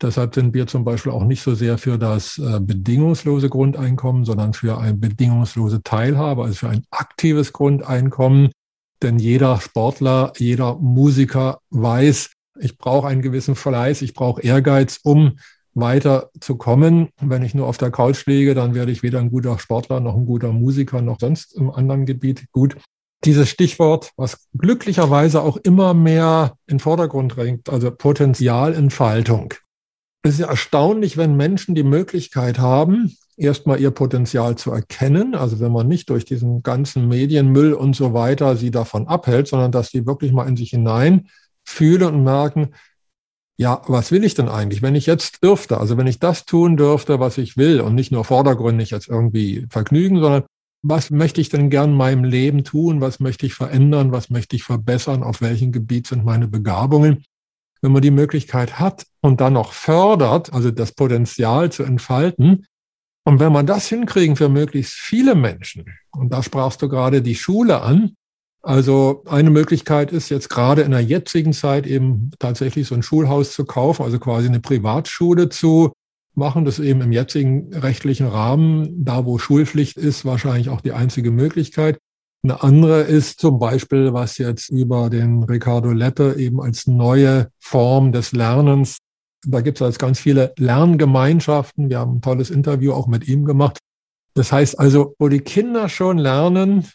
Deshalb sind wir zum Beispiel auch nicht so sehr für das äh, bedingungslose Grundeinkommen, sondern für eine bedingungslose Teilhabe, also für ein aktives Grundeinkommen. Denn jeder Sportler, jeder Musiker weiß, ich brauche einen gewissen Fleiß, ich brauche Ehrgeiz, um weiter zu kommen. Wenn ich nur auf der Couch liege, dann werde ich weder ein guter Sportler noch ein guter Musiker noch sonst im anderen Gebiet gut. Dieses Stichwort, was glücklicherweise auch immer mehr in Vordergrund drängt, also Potenzialentfaltung. Es ist ja erstaunlich, wenn Menschen die Möglichkeit haben, erstmal ihr Potenzial zu erkennen. Also wenn man nicht durch diesen ganzen Medienmüll und so weiter sie davon abhält, sondern dass sie wirklich mal in sich hinein fühlen und merken, ja, was will ich denn eigentlich? Wenn ich jetzt dürfte, also wenn ich das tun dürfte, was ich will und nicht nur vordergründig jetzt irgendwie vergnügen, sondern was möchte ich denn gern in meinem Leben tun? Was möchte ich verändern? Was möchte ich verbessern? Auf welchem Gebiet sind meine Begabungen? Wenn man die Möglichkeit hat und dann noch fördert, also das Potenzial zu entfalten, und wenn man das hinkriegen für möglichst viele Menschen, und da sprachst du gerade die Schule an, also eine Möglichkeit ist jetzt gerade in der jetzigen Zeit eben tatsächlich so ein Schulhaus zu kaufen, also quasi eine Privatschule zu machen. Das eben im jetzigen rechtlichen Rahmen, da wo Schulpflicht ist, wahrscheinlich auch die einzige Möglichkeit. Eine andere ist zum Beispiel, was jetzt über den Ricardo Leppe eben als neue Form des Lernens, da gibt es jetzt ganz viele Lerngemeinschaften. Wir haben ein tolles Interview auch mit ihm gemacht. Das heißt also, wo die Kinder schon lernen,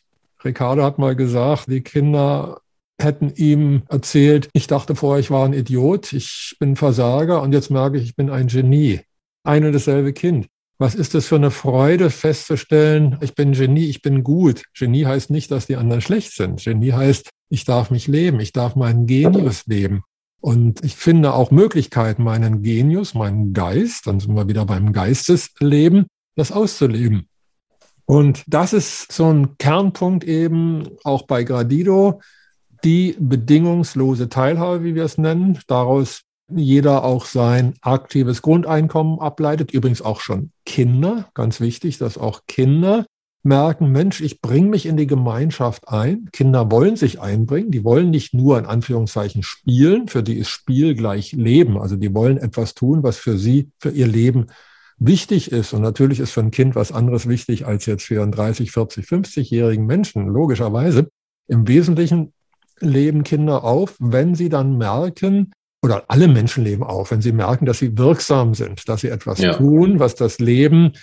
Ricardo hat mal gesagt, die Kinder hätten ihm erzählt, ich dachte vorher, ich war ein Idiot, ich bin Versager und jetzt merke ich, ich bin ein Genie. Ein und dasselbe Kind. Was ist das für eine Freude festzustellen, ich bin Genie, ich bin gut. Genie heißt nicht, dass die anderen schlecht sind. Genie heißt, ich darf mich leben, ich darf meinen Genius leben. Und ich finde auch Möglichkeiten, meinen Genius, meinen Geist, dann sind wir wieder beim Geistesleben, das auszuleben. Und das ist so ein Kernpunkt eben auch bei Gradido, die bedingungslose Teilhabe, wie wir es nennen. Daraus jeder auch sein aktives Grundeinkommen ableitet. Übrigens auch schon Kinder, ganz wichtig, dass auch Kinder merken, Mensch, ich bringe mich in die Gemeinschaft ein. Kinder wollen sich einbringen, die wollen nicht nur in Anführungszeichen spielen, für die ist Spiel gleich Leben. Also die wollen etwas tun, was für sie, für ihr Leben wichtig ist, und natürlich ist für ein Kind was anderes wichtig als jetzt für einen 30, 40, 50-jährigen Menschen, logischerweise, im Wesentlichen leben Kinder auf, wenn sie dann merken, oder alle Menschen leben auf, wenn sie merken, dass sie wirksam sind, dass sie etwas ja. tun, was das Leben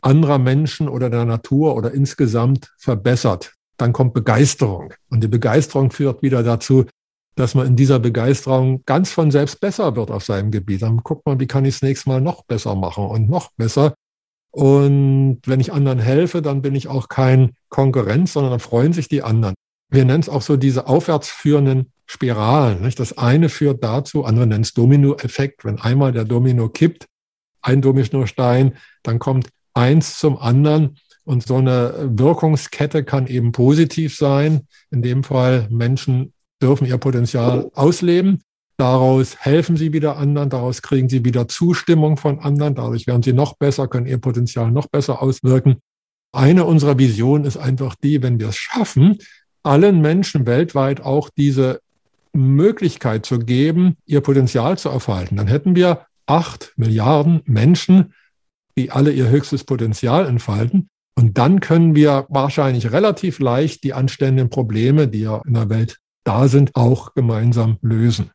anderer Menschen oder der Natur oder insgesamt verbessert. Dann kommt Begeisterung. Und die Begeisterung führt wieder dazu, dass man in dieser Begeisterung ganz von selbst besser wird auf seinem Gebiet. Dann guckt man, wie kann ich es nächstes Mal noch besser machen und noch besser. Und wenn ich anderen helfe, dann bin ich auch kein Konkurrenz, sondern dann freuen sich die anderen. Wir nennen es auch so diese aufwärts Spiralen. Nicht? Das eine führt dazu, andere nennen es Dominoeffekt. Wenn einmal der Domino kippt, ein Dominostein, dann kommt eins zum anderen. Und so eine Wirkungskette kann eben positiv sein. In dem Fall Menschen dürfen ihr Potenzial ausleben. Daraus helfen sie wieder anderen, daraus kriegen sie wieder Zustimmung von anderen, dadurch werden sie noch besser, können ihr Potenzial noch besser auswirken. Eine unserer Visionen ist einfach die, wenn wir es schaffen, allen Menschen weltweit auch diese Möglichkeit zu geben, ihr Potenzial zu erfalten, dann hätten wir acht Milliarden Menschen, die alle ihr höchstes Potenzial entfalten. Und dann können wir wahrscheinlich relativ leicht die anstehenden Probleme, die ja in der Welt da sind, auch gemeinsam lösen.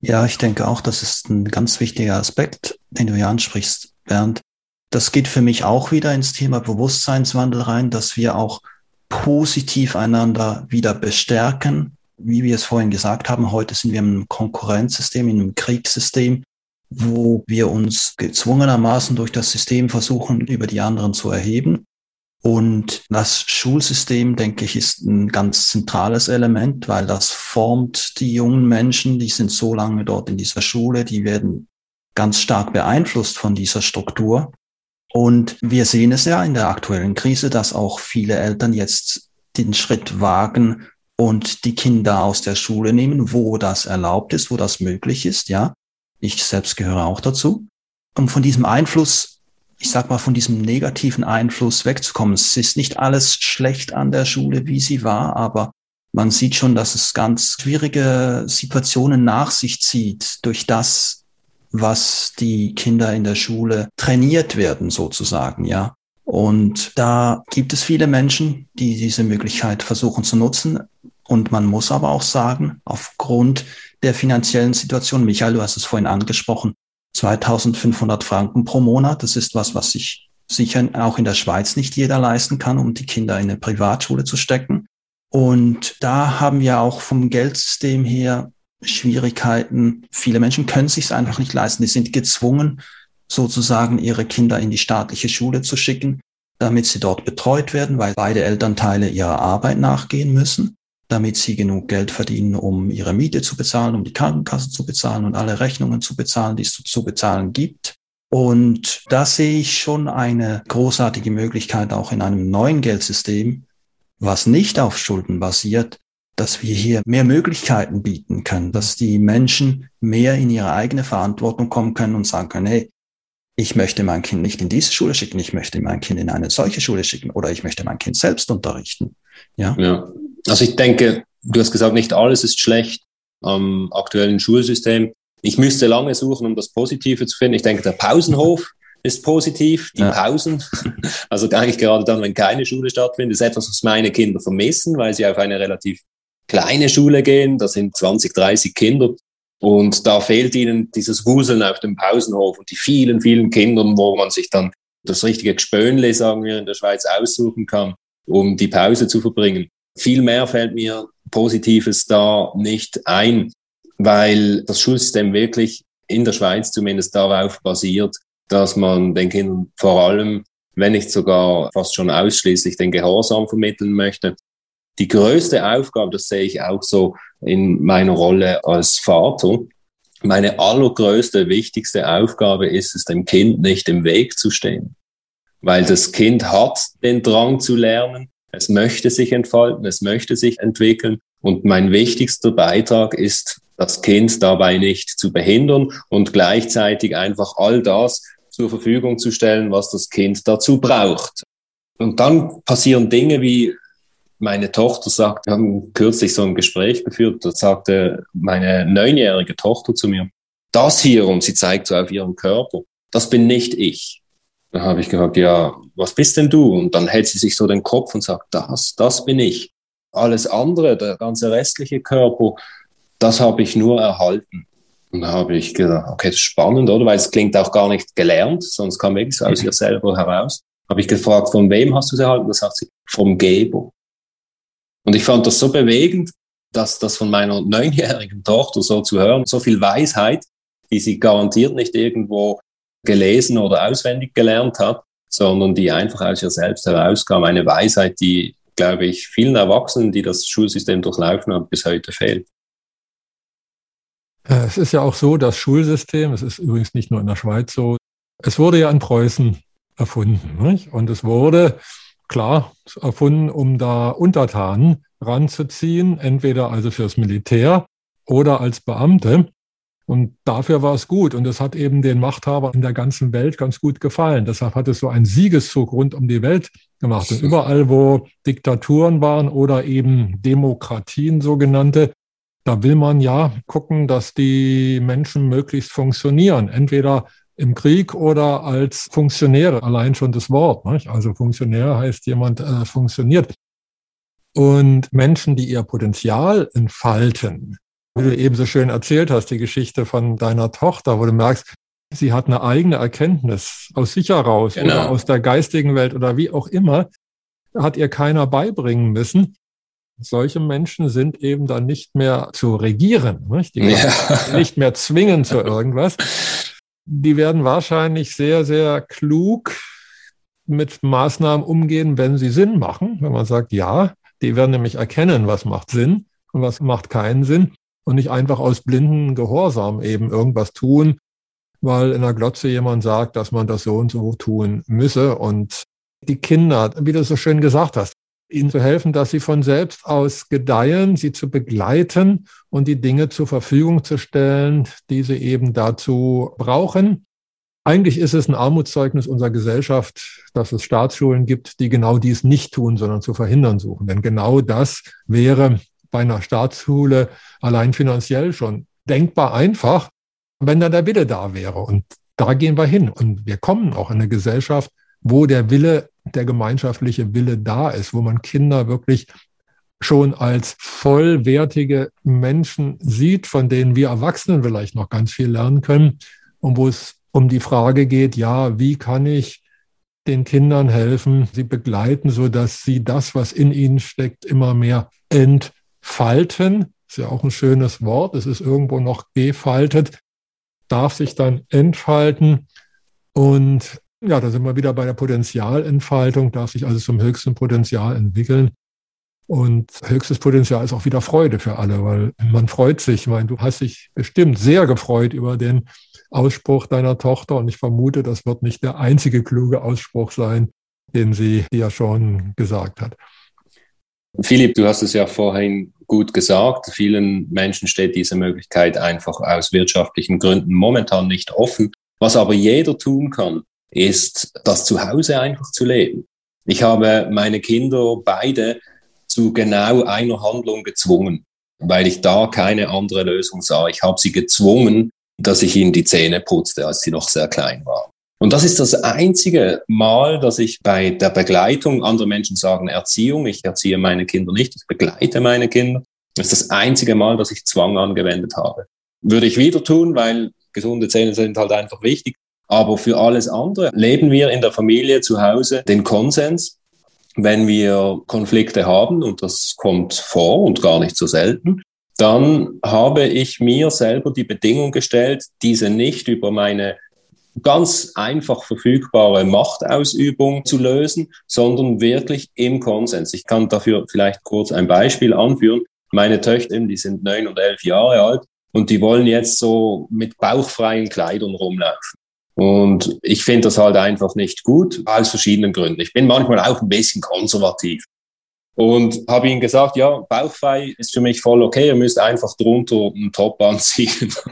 Ja, ich denke auch, das ist ein ganz wichtiger Aspekt, den du hier ansprichst, Bernd. Das geht für mich auch wieder ins Thema Bewusstseinswandel rein, dass wir auch positiv einander wieder bestärken. Wie wir es vorhin gesagt haben, heute sind wir im Konkurrenzsystem, in einem Kriegssystem, wo wir uns gezwungenermaßen durch das System versuchen, über die anderen zu erheben. Und das Schulsystem, denke ich, ist ein ganz zentrales Element, weil das formt die jungen Menschen, die sind so lange dort in dieser Schule, die werden ganz stark beeinflusst von dieser Struktur. Und wir sehen es ja in der aktuellen Krise, dass auch viele Eltern jetzt den Schritt wagen und die Kinder aus der Schule nehmen, wo das erlaubt ist, wo das möglich ist, ja. Ich selbst gehöre auch dazu. Und von diesem Einfluss ich sag mal, von diesem negativen Einfluss wegzukommen. Es ist nicht alles schlecht an der Schule, wie sie war, aber man sieht schon, dass es ganz schwierige Situationen nach sich zieht, durch das was die Kinder in der Schule trainiert werden, sozusagen, ja. Und da gibt es viele Menschen, die diese Möglichkeit versuchen zu nutzen. Und man muss aber auch sagen, aufgrund der finanziellen Situation, Michael, du hast es vorhin angesprochen, 2500 Franken pro Monat, das ist was, was sich sicher auch in der Schweiz nicht jeder leisten kann, um die Kinder in eine Privatschule zu stecken. Und da haben wir auch vom Geldsystem her Schwierigkeiten. Viele Menschen können sich es einfach nicht leisten. Die sind gezwungen, sozusagen ihre Kinder in die staatliche Schule zu schicken, damit sie dort betreut werden, weil beide Elternteile ihrer Arbeit nachgehen müssen, damit sie genug Geld verdienen, um ihre Miete zu bezahlen, um die Krankenkasse zu bezahlen und alle Rechnungen zu bezahlen, die es zu bezahlen gibt. Und da sehe ich schon eine großartige Möglichkeit auch in einem neuen Geldsystem, was nicht auf Schulden basiert, dass wir hier mehr Möglichkeiten bieten können, dass die Menschen mehr in ihre eigene Verantwortung kommen können und sagen können, hey, ich möchte mein Kind nicht in diese Schule schicken, ich möchte mein Kind in eine solche Schule schicken oder ich möchte mein Kind selbst unterrichten. Ja. ja. Also ich denke, du hast gesagt, nicht alles ist schlecht am aktuellen Schulsystem. Ich müsste lange suchen, um das Positive zu finden. Ich denke, der Pausenhof ist positiv, die ja. Pausen. [laughs] Also eigentlich gerade dann, wenn keine Schule stattfindet, ist etwas, was meine Kinder vermissen, weil sie auf eine relativ kleine Schule gehen. Da sind 20, 30 Kinder. Und da fehlt ihnen dieses Wuseln auf dem Pausenhof und die vielen, vielen Kindern, wo man sich dann das richtige Gespönle, sagen wir in der Schweiz, aussuchen kann, um die Pause zu verbringen. Viel mehr fällt mir Positives da nicht ein, weil das Schulsystem wirklich in der Schweiz zumindest darauf basiert, dass man den Kindern vor allem, wenn nicht sogar fast schon ausschließlich den Gehorsam vermitteln möchte. Die größte Aufgabe, das sehe ich auch so in meiner Rolle als Vater, meine allergrößte, wichtigste Aufgabe ist es, dem Kind nicht im Weg zu stehen. Weil das Kind hat den Drang zu lernen, es möchte sich entfalten, es möchte sich entwickeln. Und mein wichtigster Beitrag ist, das Kind dabei nicht zu behindern und gleichzeitig einfach all das zur Verfügung zu stellen, was das Kind dazu braucht. Und dann passieren Dinge wie meine Tochter sagt, wir haben kürzlich so ein Gespräch geführt, da sagte meine neunjährige Tochter zu mir, das hier, und sie zeigt so auf ihren Körper, das bin nicht ich. Da habe ich gesagt, ja, was bist denn du? Und dann hält sie sich so den Kopf und sagt, das, das bin ich. Alles andere, der ganze restliche Körper, das habe ich nur erhalten. Und da habe ich gedacht, okay, das ist spannend, oder? Weil es klingt auch gar nicht gelernt, sonst kam wirklich aus ihr selber heraus. Habe ich gefragt, von wem hast du es erhalten? Da sagt sie, vom Geber. Und ich fand das so bewegend, dass das von meiner neunjährigen Tochter so zu hören, so viel Weisheit, die sie garantiert nicht irgendwo gelesen oder auswendig gelernt hat, sondern die einfach aus ihr selbst herauskam. Eine Weisheit, die, glaube ich, vielen Erwachsenen, die das Schulsystem durchlaufen haben, bis heute fehlt. Äh, es ist ja auch so, das Schulsystem, es ist übrigens nicht nur in der Schweiz so, es wurde ja in Preußen erfunden. Nicht? Und es wurde klar erfunden, um da Untertanen ranzuziehen, entweder also fürs Militär oder als Beamte. Und dafür war es gut. Und es hat eben den Machthabern in der ganzen Welt ganz gut gefallen. Deshalb hat es so einen Siegeszug rund um die Welt gemacht. Und überall, wo Diktaturen waren oder eben Demokratien sogenannte, da will man ja gucken, dass die Menschen möglichst funktionieren. Entweder im Krieg oder als Funktionäre, allein schon das Wort. Nicht? Also Funktionär heißt jemand äh, funktioniert. Und Menschen, die ihr Potenzial entfalten, wie du eben so schön erzählt hast, die Geschichte von deiner Tochter, wo du merkst, sie hat eine eigene Erkenntnis aus sich heraus genau. oder aus der geistigen Welt oder wie auch immer, hat ihr keiner beibringen müssen. Solche Menschen sind eben dann nicht mehr zu regieren, nicht, die ja. [laughs] nicht mehr zwingen zu irgendwas, [laughs] die werden wahrscheinlich sehr, sehr klug mit Maßnahmen umgehen, wenn sie Sinn machen. Wenn man sagt, ja, die werden nämlich erkennen, was macht Sinn und was macht keinen Sinn und nicht einfach aus blinden Gehorsam eben irgendwas tun, weil in der Glotze jemand sagt, dass man das so und so tun müsse. Und die Kinder, wie du so schön gesagt hast, ihnen zu helfen, dass sie von selbst aus gedeihen, sie zu begleiten und die Dinge zur Verfügung zu stellen, die sie eben dazu brauchen. Eigentlich ist es ein Armutszeugnis unserer Gesellschaft, dass es Staatsschulen gibt, die genau dies nicht tun, sondern zu verhindern suchen. Denn genau das wäre bei einer Staatsschule allein finanziell schon denkbar einfach. wenn dann der Wille da wäre. Und da gehen wir hin. Und wir kommen auch in eine Gesellschaft, wo der Wille, der gemeinschaftliche Wille da ist, wo man Kinder wirklich schon als vollwertige Menschen sieht, von denen wir Erwachsenen vielleicht noch ganz viel lernen können und wo es um die Frage geht, ja, wie kann ich den Kindern helfen, sie begleiten, so dass sie das, was in ihnen steckt, immer mehr entfalten. Ist ja auch ein schönes Wort. Es ist irgendwo noch gefaltet, darf sich dann entfalten. Und ja, da sind wir wieder bei der Potenzialentfaltung, darf sich also zum höchsten Potenzial entwickeln. Und höchstes Potenzial ist auch wieder Freude für alle, weil man freut sich. Ich meine, du hast dich bestimmt sehr gefreut über den Ausspruch deiner Tochter und ich vermute, das wird nicht der einzige kluge Ausspruch sein, den sie dir schon gesagt hat. Philipp, du hast es ja vorhin gut gesagt. Vielen Menschen steht diese Möglichkeit einfach aus wirtschaftlichen Gründen momentan nicht offen. Was aber jeder tun kann, ist, das Zuhause einfach zu leben. Ich habe meine Kinder beide zu genau einer Handlung gezwungen, weil ich da keine andere Lösung sah. Ich habe sie gezwungen, dass ich ihnen die Zähne putzte, als sie noch sehr klein waren. Und das ist das einzige Mal, dass ich bei der Begleitung, andere Menschen sagen Erziehung, ich erziehe meine Kinder nicht, ich begleite meine Kinder. Das ist das einzige Mal, dass ich Zwang angewendet habe. Würde ich wieder tun, weil gesunde Zähne sind halt einfach wichtig. Aber für alles andere leben wir in der Familie zu Hause den Konsens, wenn wir Konflikte haben, und das kommt vor und gar nicht so selten, dann habe ich mir selber die Bedingung gestellt, diese nicht über meine ganz einfach verfügbare Machtausübung zu lösen, sondern wirklich im Konsens. Ich kann dafür vielleicht kurz ein Beispiel anführen. Meine Töchter, die sind neun und elf Jahre alt und die wollen jetzt so mit bauchfreien Kleidern rumlaufen. Und ich finde das halt einfach nicht gut, aus verschiedenen Gründen. Ich bin manchmal auch ein bisschen konservativ. Und habe ihnen gesagt, ja, bauchfrei ist für mich voll okay, ihr müsst einfach drunter einen Top anziehen. [laughs]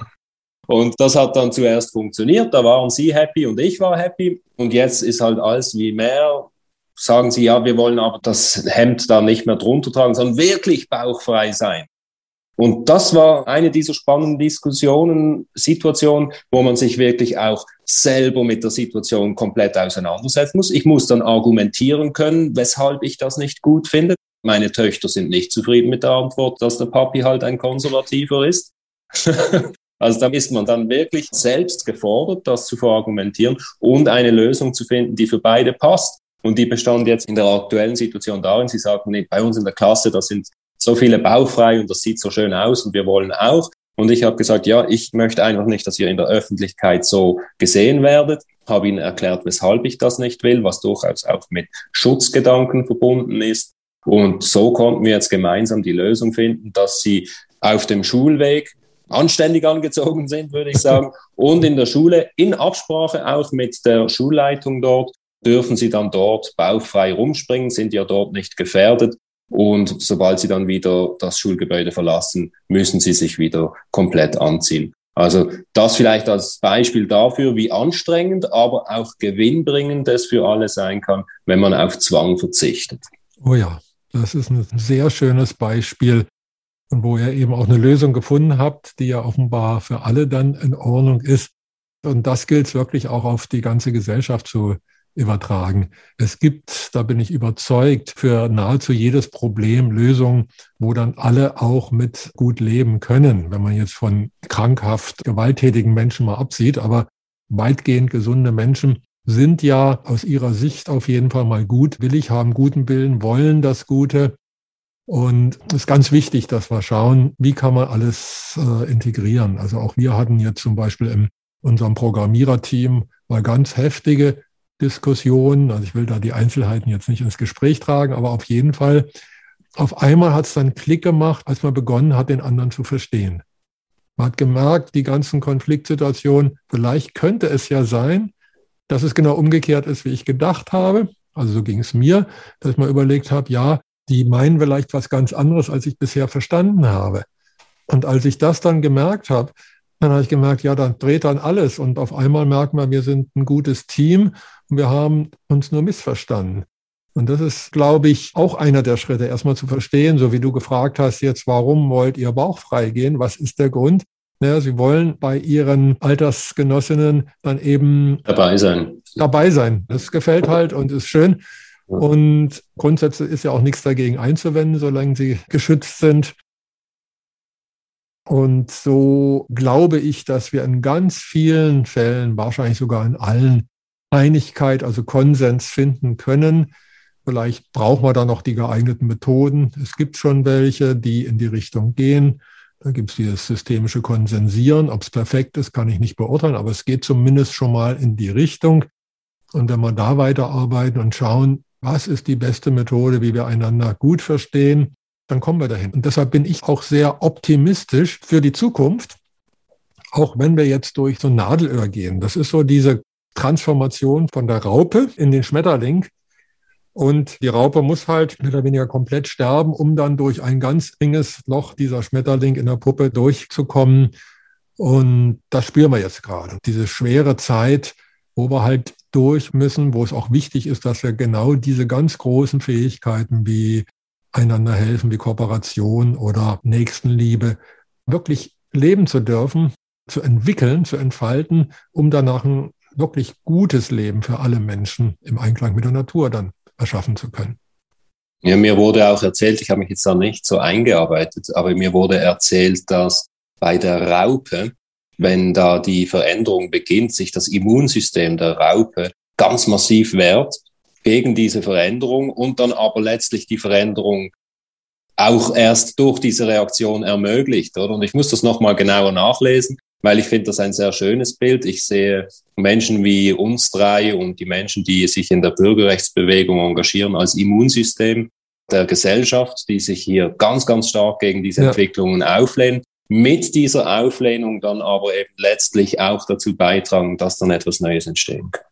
Und das hat dann zuerst funktioniert, da waren sie happy und ich war happy. Und jetzt ist halt alles wie mehr. Sagen sie, ja, wir wollen aber das Hemd da nicht mehr drunter tragen, sondern wirklich bauchfrei sein. Und das war eine dieser spannenden Diskussionen, Situationen, wo man sich wirklich auch selber mit der Situation komplett auseinandersetzen muss. Ich muss dann argumentieren können, weshalb ich das nicht gut finde. Meine Töchter sind nicht zufrieden mit der Antwort, dass der Papi halt ein Konservativer ist. [laughs] also da ist man dann wirklich selbst gefordert, das zu verargumentieren und eine Lösung zu finden, die für beide passt. Und die bestand jetzt in der aktuellen Situation darin, sie sagten, nee, bei uns in der Klasse, da sind so viele bauchfrei und das sieht so schön aus und wir wollen auch. Und ich habe gesagt, ja, ich möchte einfach nicht, dass ihr in der Öffentlichkeit so gesehen werdet. Habe ihnen erklärt, weshalb ich das nicht will, was durchaus auch mit Schutzgedanken verbunden ist. Und so konnten wir jetzt gemeinsam die Lösung finden, dass sie auf dem Schulweg anständig angezogen sind, würde ich sagen, [laughs] und in der Schule in Absprache auch mit der Schulleitung dort dürfen sie dann dort bauchfrei rumspringen, sind ja dort nicht gefährdet und sobald sie dann wieder das Schulgebäude verlassen, müssen sie sich wieder komplett anziehen. Also das vielleicht als Beispiel dafür, wie anstrengend, aber auch gewinnbringend es für alle sein kann, wenn man auf Zwang verzichtet. Oh ja, das ist ein sehr schönes Beispiel wo ihr eben auch eine Lösung gefunden habt, die ja offenbar für alle dann in Ordnung ist. Und das gilt wirklich auch auf die ganze Gesellschaft zu übertragen. Es gibt, da bin ich überzeugt, für nahezu jedes Problem Lösungen, wo dann alle auch mit gut leben können, wenn man jetzt von krankhaft gewalttätigen Menschen mal absieht. Aber weitgehend gesunde Menschen sind ja aus ihrer Sicht auf jeden Fall mal gut, willig, haben guten Willen, wollen das Gute. Und es ist ganz wichtig, dass wir schauen, wie kann man alles äh, integrieren. Also auch wir hatten jetzt zum Beispiel in unserem Programmiererteam mal ganz heftige Diskussion. Also ich will da die Einzelheiten jetzt nicht ins Gespräch tragen, aber auf jeden Fall, auf einmal hat es dann Klick gemacht, als man begonnen hat, den anderen zu verstehen. Man hat gemerkt, die ganzen Konfliktsituationen, vielleicht könnte es ja sein, dass es genau umgekehrt ist, wie ich gedacht habe. Also so ging es mir, dass ich mal überlegt habe, ja, die meinen vielleicht was ganz anderes, als ich bisher verstanden habe. Und als ich das dann gemerkt habe, dann habe ich gemerkt, ja, dann dreht dann alles. Und auf einmal merkt man, wir sind ein gutes Team und wir haben uns nur missverstanden. Und das ist, glaube ich, auch einer der Schritte, erstmal zu verstehen, so wie du gefragt hast, jetzt, warum wollt ihr bauchfrei gehen? Was ist der Grund? Ja, sie wollen bei ihren Altersgenossinnen dann eben dabei sein. Dabei sein. Das gefällt halt und ist schön. Und grundsätzlich ist ja auch nichts dagegen einzuwenden, solange sie geschützt sind. Und so glaube ich, dass wir in ganz vielen Fällen, wahrscheinlich sogar in allen, Einigkeit, also Konsens finden können. Vielleicht brauchen wir da noch die geeigneten Methoden. Es gibt schon welche, die in die Richtung gehen. Da gibt es dieses systemische Konsensieren. Ob es perfekt ist, kann ich nicht beurteilen, aber es geht zumindest schon mal in die Richtung. Und wenn wir da weiterarbeiten und schauen, was ist die beste Methode, wie wir einander gut verstehen, dann kommen wir dahin. Und deshalb bin ich auch sehr optimistisch für die Zukunft, auch wenn wir jetzt durch so ein Nadelöhr gehen. Das ist so diese Transformation von der Raupe in den Schmetterling. Und die Raupe muss halt mehr oder weniger komplett sterben, um dann durch ein ganz enges Loch dieser Schmetterling in der Puppe durchzukommen. Und das spüren wir jetzt gerade. Diese schwere Zeit, wo wir halt durch müssen, wo es auch wichtig ist, dass wir genau diese ganz großen Fähigkeiten wie einander helfen, wie Kooperation oder Nächstenliebe wirklich leben zu dürfen, zu entwickeln, zu entfalten, um danach ein wirklich gutes Leben für alle Menschen im Einklang mit der Natur dann erschaffen zu können. Ja, mir wurde auch erzählt, ich habe mich jetzt da nicht so eingearbeitet, aber mir wurde erzählt, dass bei der Raupe, wenn da die Veränderung beginnt, sich das Immunsystem der Raupe ganz massiv wehrt gegen diese Veränderung und dann aber letztlich die Veränderung auch erst durch diese Reaktion ermöglicht, oder? Und ich muss das nochmal genauer nachlesen, weil ich finde das ein sehr schönes Bild. Ich sehe Menschen wie uns drei und die Menschen, die sich in der Bürgerrechtsbewegung engagieren, als Immunsystem der Gesellschaft, die sich hier ganz, ganz stark gegen diese ja. Entwicklungen auflehnen. Mit dieser Auflehnung dann aber eben letztlich auch dazu beitragen, dass dann etwas Neues entstehen kann.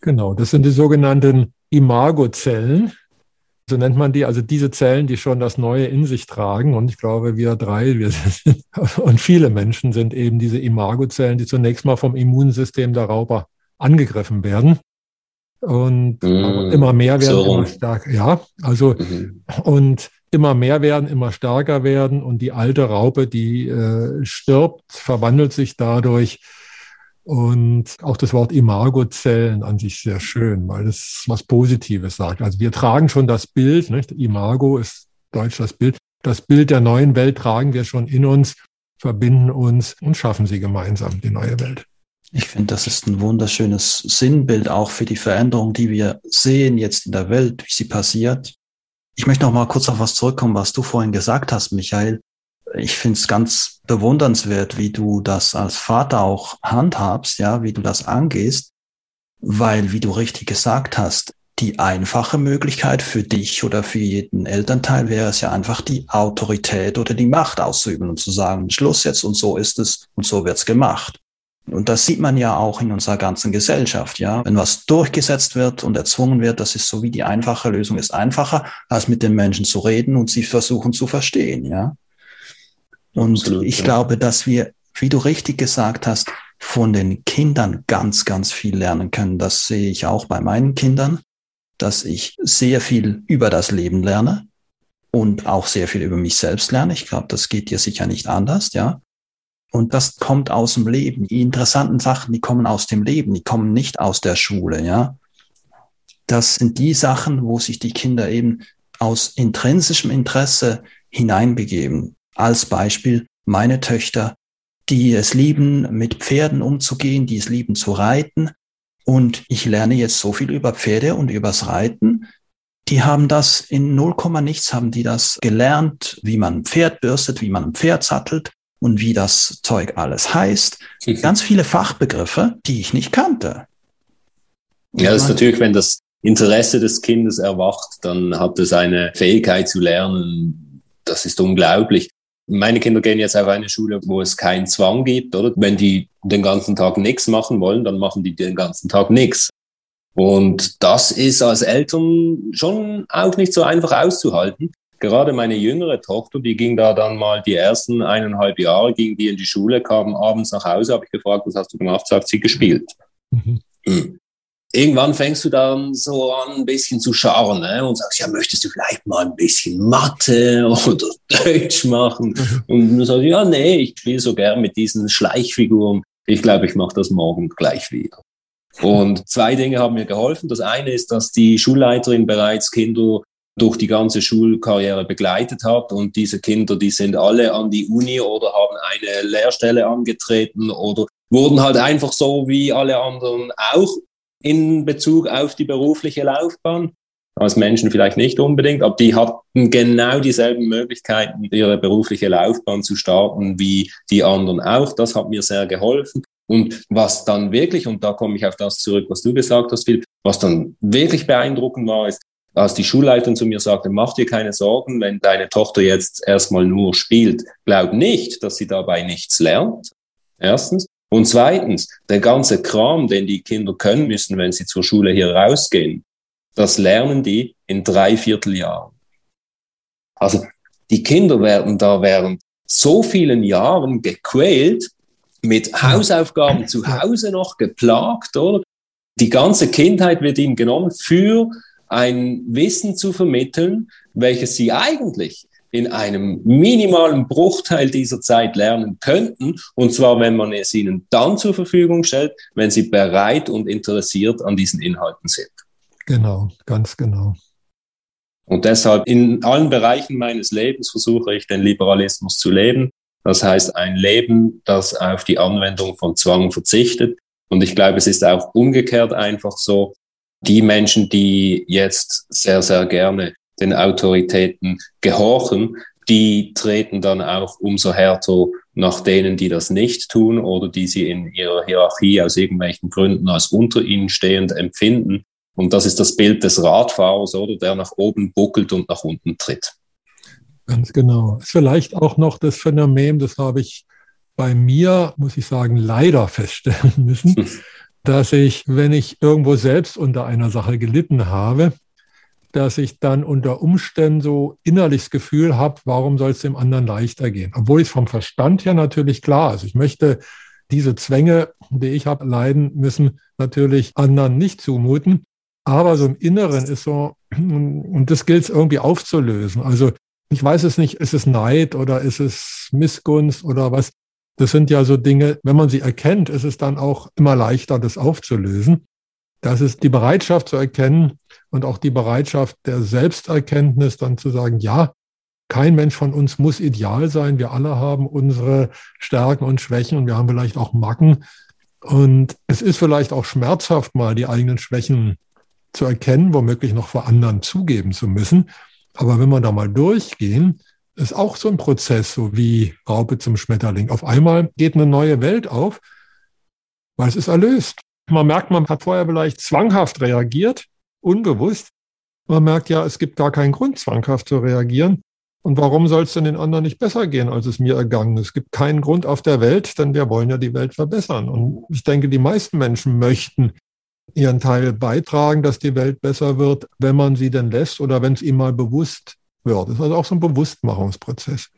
Genau, das sind die sogenannten Imagozellen. So nennt man die, also diese Zellen, die schon das Neue in sich tragen. Und ich glaube, wir drei, wir sind, [laughs] und viele Menschen sind eben diese Imagozellen, die zunächst mal vom Immunsystem der Rauper angegriffen werden. Und mm, immer mehr werden so. immer stärker. Ja, also, mhm. und immer mehr werden, immer stärker werden. Und die alte Raupe, die äh, stirbt, verwandelt sich dadurch und auch das Wort Imagozellen an sich sehr schön, weil es was Positives sagt. Also wir tragen schon das Bild, nicht? Imago ist deutsch das Bild. Das Bild der neuen Welt tragen wir schon in uns, verbinden uns und schaffen sie gemeinsam, die neue Welt. Ich finde, das ist ein wunderschönes Sinnbild auch für die Veränderung, die wir sehen jetzt in der Welt, wie sie passiert. Ich möchte noch mal kurz auf was zurückkommen, was du vorhin gesagt hast, Michael ich finde es ganz bewundernswert, wie du das als Vater auch handhabst, ja, wie du das angehst, weil, wie du richtig gesagt hast, die einfache Möglichkeit für dich oder für jeden Elternteil wäre es ja einfach die Autorität oder die Macht auszuüben und zu sagen, Schluss jetzt und so ist es und so wird's gemacht. Und das sieht man ja auch in unserer ganzen Gesellschaft, ja. Wenn was durchgesetzt wird und erzwungen wird, das ist so wie die einfache Lösung ist einfacher, als mit den Menschen zu reden und sie versuchen zu verstehen, ja. Und Absolut, ich ja. glaube, dass wir, wie du richtig gesagt hast, von den Kindern ganz, ganz viel lernen können. Das sehe ich auch bei meinen Kindern, dass ich sehr viel über das Leben lerne und auch sehr viel über mich selbst lerne. Ich glaube, das geht dir sicher nicht anders, ja. Und das kommt aus dem Leben. Die interessanten Sachen, die kommen aus dem Leben, die kommen nicht aus der Schule, ja. Das sind die Sachen, wo sich die Kinder eben aus intrinsischem Interesse hineinbegeben. Als Beispiel meine Töchter, die es lieben, mit Pferden umzugehen, die es lieben zu reiten. Und ich lerne jetzt so viel über Pferde und übers Reiten. Die haben das in 0, nichts, haben die das gelernt, wie man ein Pferd bürstet, wie man ein Pferd sattelt und wie das Zeug alles heißt. Mhm. Ganz viele Fachbegriffe, die ich nicht kannte. Ja, das ist natürlich, wenn das Interesse des Kindes erwacht, dann hat es eine Fähigkeit zu lernen. Das ist unglaublich. Meine Kinder gehen jetzt auf eine Schule, wo es keinen Zwang gibt, oder? Wenn die den ganzen Tag nichts machen wollen, dann machen die den ganzen Tag nichts. Und das ist als Eltern schon auch nicht so einfach auszuhalten. Gerade meine jüngere Tochter, die ging da dann mal die ersten eineinhalb Jahre, ging die in die Schule, kam abends nach Hause, habe ich gefragt, was hast du gemacht? Sagt sie, gespielt. Mhm. Irgendwann fängst du dann so an, ein bisschen zu scharren ne? und sagst, ja, möchtest du vielleicht mal ein bisschen Mathe [laughs] oder Deutsch machen? Mhm. Und du sagst, ja, nee, ich spiele so gern mit diesen Schleichfiguren. Ich glaube, ich mache das morgen gleich wieder. Und zwei Dinge haben mir geholfen. Das eine ist, dass die Schulleiterin bereits Kinder durch die ganze Schulkarriere begleitet hat. Und diese Kinder, die sind alle an die Uni oder haben eine Lehrstelle angetreten oder wurden halt einfach so wie alle anderen auch in Bezug auf die berufliche Laufbahn. Als Menschen vielleicht nicht unbedingt, aber die hatten genau dieselben Möglichkeiten, ihre berufliche Laufbahn zu starten wie die anderen auch. Das hat mir sehr geholfen. Und was dann wirklich, und da komme ich auf das zurück, was du gesagt hast, Phil, was dann wirklich beeindruckend war, ist, als die Schulleiterin zu mir sagte, mach dir keine Sorgen, wenn deine Tochter jetzt erstmal nur spielt, glaub nicht, dass sie dabei nichts lernt. Erstens. Und zweitens, der ganze Kram, den die Kinder können müssen, wenn sie zur Schule hier rausgehen, das lernen die in drei Vierteljahren. Also die Kinder werden da während so vielen Jahren gequält, mit Hausaufgaben zu Hause noch geplagt, oder? Die ganze Kindheit wird ihnen genommen für ein Wissen zu vermitteln, welches sie eigentlich in einem minimalen Bruchteil dieser Zeit lernen könnten. Und zwar, wenn man es ihnen dann zur Verfügung stellt, wenn sie bereit und interessiert an diesen Inhalten sind. Genau, ganz genau. Und deshalb in allen Bereichen meines Lebens versuche ich den Liberalismus zu leben. Das heißt, ein Leben, das auf die Anwendung von Zwang verzichtet. Und ich glaube, es ist auch umgekehrt einfach so, die Menschen, die jetzt sehr, sehr gerne den Autoritäten gehorchen, die treten dann auch umso härter nach denen, die das nicht tun oder die sie in ihrer Hierarchie aus irgendwelchen Gründen als unter ihnen stehend empfinden. Und das ist das Bild des Radfahrers, oder der nach oben buckelt und nach unten tritt. Ganz genau. Vielleicht auch noch das Phänomen, das habe ich bei mir, muss ich sagen, leider [laughs] feststellen müssen, [laughs] dass ich, wenn ich irgendwo selbst unter einer Sache gelitten habe, dass ich dann unter Umständen so innerliches Gefühl habe, warum soll es dem anderen leichter gehen? Obwohl ich vom Verstand her natürlich klar ist. Ich möchte diese Zwänge, die ich habe leiden müssen, natürlich anderen nicht zumuten. Aber so im Inneren ist so, und das gilt es irgendwie aufzulösen. Also ich weiß es nicht, ist es Neid oder ist es Missgunst oder was? Das sind ja so Dinge, wenn man sie erkennt, ist es dann auch immer leichter, das aufzulösen. Das ist die Bereitschaft zu erkennen und auch die Bereitschaft der Selbsterkenntnis, dann zu sagen, ja, kein Mensch von uns muss ideal sein. Wir alle haben unsere Stärken und Schwächen und wir haben vielleicht auch Macken. Und es ist vielleicht auch schmerzhaft, mal die eigenen Schwächen zu erkennen, womöglich noch vor anderen zugeben zu müssen. Aber wenn wir da mal durchgehen, ist auch so ein Prozess, so wie Raupe zum Schmetterling. Auf einmal geht eine neue Welt auf, weil es ist erlöst. Man merkt, man hat vorher vielleicht zwanghaft reagiert, unbewusst. Man merkt ja, es gibt gar keinen Grund, zwanghaft zu reagieren. Und warum soll es denn den anderen nicht besser gehen, als es mir ergangen ist? Es gibt keinen Grund auf der Welt, denn wir wollen ja die Welt verbessern. Und ich denke, die meisten Menschen möchten ihren Teil beitragen, dass die Welt besser wird, wenn man sie denn lässt oder wenn es ihm mal bewusst wird. Das ist also auch so ein Bewusstmachungsprozess.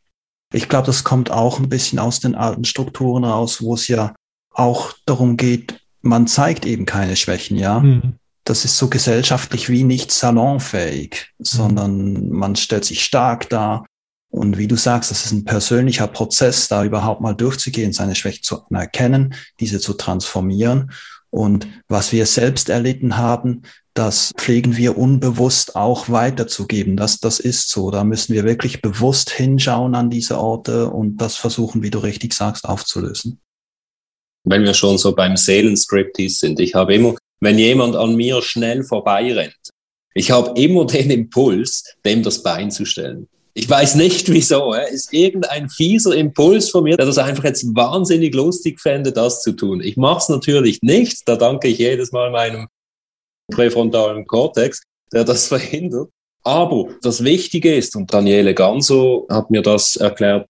Ich glaube, das kommt auch ein bisschen aus den alten Strukturen raus, wo es ja auch darum geht, man zeigt eben keine Schwächen, ja. Mhm. Das ist so gesellschaftlich wie nicht salonfähig, mhm. sondern man stellt sich stark dar. Und wie du sagst, das ist ein persönlicher Prozess, da überhaupt mal durchzugehen, seine Schwächen zu erkennen, diese zu transformieren. Und was wir selbst erlitten haben, das pflegen wir unbewusst auch weiterzugeben. Das, das ist so. Da müssen wir wirklich bewusst hinschauen an diese Orte und das versuchen, wie du richtig sagst, aufzulösen. Wenn wir schon so beim Seelenstriptease sind, ich habe immer, wenn jemand an mir schnell vorbeirennt, ich habe immer den Impuls, dem das Bein zu stellen. Ich weiß nicht wieso. Es ist irgendein fieser Impuls von mir, der das einfach jetzt wahnsinnig lustig fände, das zu tun. Ich mache es natürlich nicht. Da danke ich jedes Mal meinem präfrontalen Kortex, der das [laughs] verhindert. Aber das Wichtige ist, und Daniele Ganso hat mir das erklärt,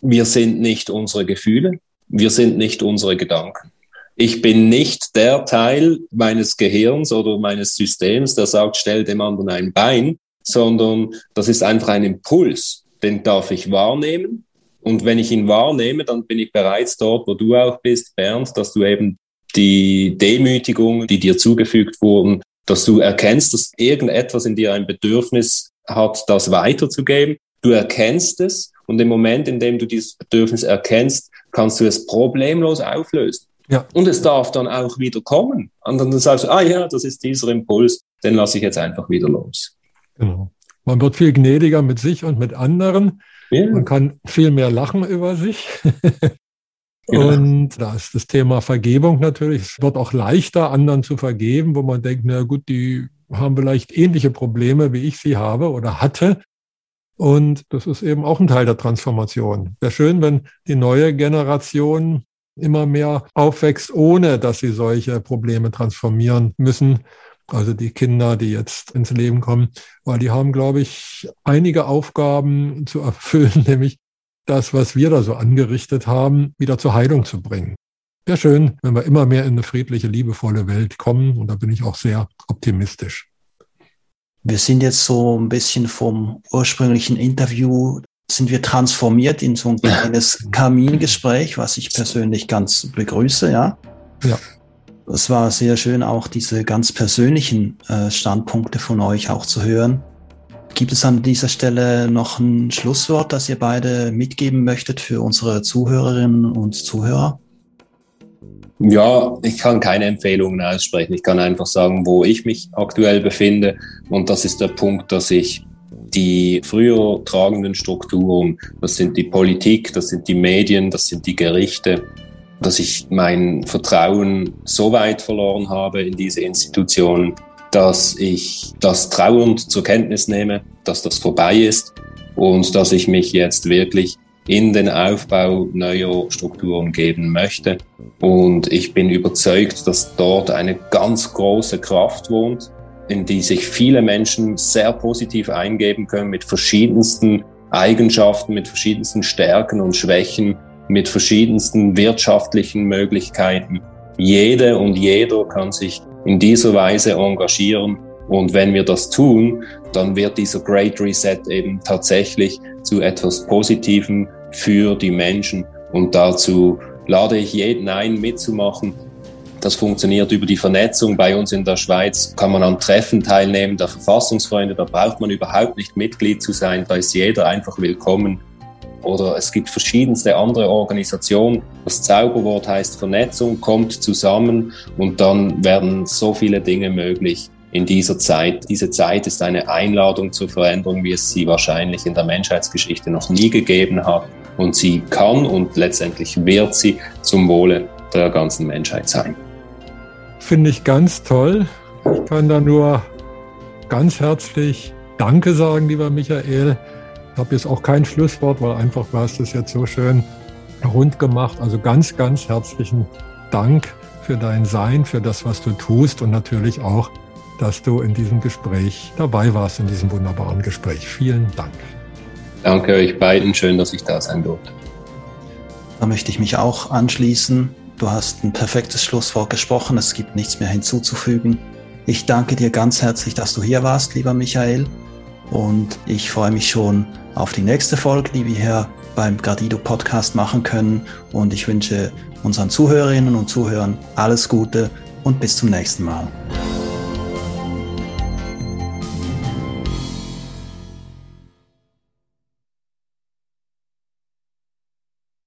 wir sind nicht unsere Gefühle, wir sind nicht unsere Gedanken. Ich bin nicht der Teil meines Gehirns oder meines Systems, der sagt, stell dem anderen ein Bein, sondern das ist einfach ein Impuls, den darf ich wahrnehmen. Und wenn ich ihn wahrnehme, dann bin ich bereits dort, wo du auch bist, Bernd, dass du eben die Demütigung, die dir zugefügt wurden, dass du erkennst, dass irgendetwas in dir ein Bedürfnis hat, das weiterzugeben. Du erkennst es und im Moment, in dem du dieses Bedürfnis erkennst, kannst du es problemlos auflösen. Ja. Und es darf dann auch wieder kommen. Und dann sagst du, ah ja, das ist dieser Impuls, den lasse ich jetzt einfach wieder los. Genau. Man wird viel gnädiger mit sich und mit anderen. Ja. Man kann viel mehr lachen über sich. [laughs] Genau. Und da ist das Thema Vergebung natürlich. Es wird auch leichter, anderen zu vergeben, wo man denkt, na gut, die haben vielleicht ähnliche Probleme, wie ich sie habe oder hatte. Und das ist eben auch ein Teil der Transformation. Wäre schön, wenn die neue Generation immer mehr aufwächst, ohne dass sie solche Probleme transformieren müssen. Also die Kinder, die jetzt ins Leben kommen, weil die haben, glaube ich, einige Aufgaben zu erfüllen, [laughs] nämlich das, was wir da so angerichtet haben, wieder zur Heilung zu bringen. Wäre schön, wenn wir immer mehr in eine friedliche, liebevolle Welt kommen. Und da bin ich auch sehr optimistisch. Wir sind jetzt so ein bisschen vom ursprünglichen Interview, sind wir transformiert in so ein kleines Kamingespräch, was ich persönlich ganz begrüße, ja. Ja. Es war sehr schön, auch diese ganz persönlichen äh, Standpunkte von euch auch zu hören. Gibt es an dieser Stelle noch ein Schlusswort, das ihr beide mitgeben möchtet für unsere Zuhörerinnen und Zuhörer? Ja, ich kann keine Empfehlungen aussprechen. Ich kann einfach sagen, wo ich mich aktuell befinde. Und das ist der Punkt, dass ich die früher tragenden Strukturen, das sind die Politik, das sind die Medien, das sind die Gerichte, dass ich mein Vertrauen so weit verloren habe in diese Institutionen, dass ich das trauernd zur Kenntnis nehme, dass das vorbei ist und dass ich mich jetzt wirklich in den Aufbau neuer Strukturen geben möchte. Und ich bin überzeugt, dass dort eine ganz große Kraft wohnt, in die sich viele Menschen sehr positiv eingeben können mit verschiedensten Eigenschaften, mit verschiedensten Stärken und Schwächen, mit verschiedensten wirtschaftlichen Möglichkeiten. Jede und jeder kann sich in dieser Weise engagieren. Und wenn wir das tun, dann wird dieser Great Reset eben tatsächlich zu etwas Positivem für die Menschen. Und dazu lade ich jeden ein, mitzumachen. Das funktioniert über die Vernetzung. Bei uns in der Schweiz kann man an Treffen teilnehmen der Verfassungsfreunde. Da braucht man überhaupt nicht Mitglied zu sein. Da ist jeder einfach willkommen oder es gibt verschiedenste andere Organisationen. Das Zauberwort heißt Vernetzung, kommt zusammen und dann werden so viele Dinge möglich in dieser Zeit. Diese Zeit ist eine Einladung zur Veränderung, wie es sie wahrscheinlich in der Menschheitsgeschichte noch nie gegeben hat. Und sie kann und letztendlich wird sie zum Wohle der ganzen Menschheit sein. Finde ich ganz toll. Ich kann da nur ganz herzlich Danke sagen, lieber Michael. Ich habe jetzt auch kein Schlusswort, weil einfach war es das jetzt so schön rund gemacht. Also ganz, ganz herzlichen Dank für dein Sein, für das, was du tust und natürlich auch, dass du in diesem Gespräch dabei warst, in diesem wunderbaren Gespräch. Vielen Dank. Danke euch beiden. Schön, dass ich da sein durfte. Da möchte ich mich auch anschließen. Du hast ein perfektes Schlusswort gesprochen. Es gibt nichts mehr hinzuzufügen. Ich danke dir ganz herzlich, dass du hier warst, lieber Michael. Und ich freue mich schon auf die nächste Folge, die wir hier beim Gradido Podcast machen können. Und ich wünsche unseren Zuhörerinnen und Zuhörern alles Gute und bis zum nächsten Mal.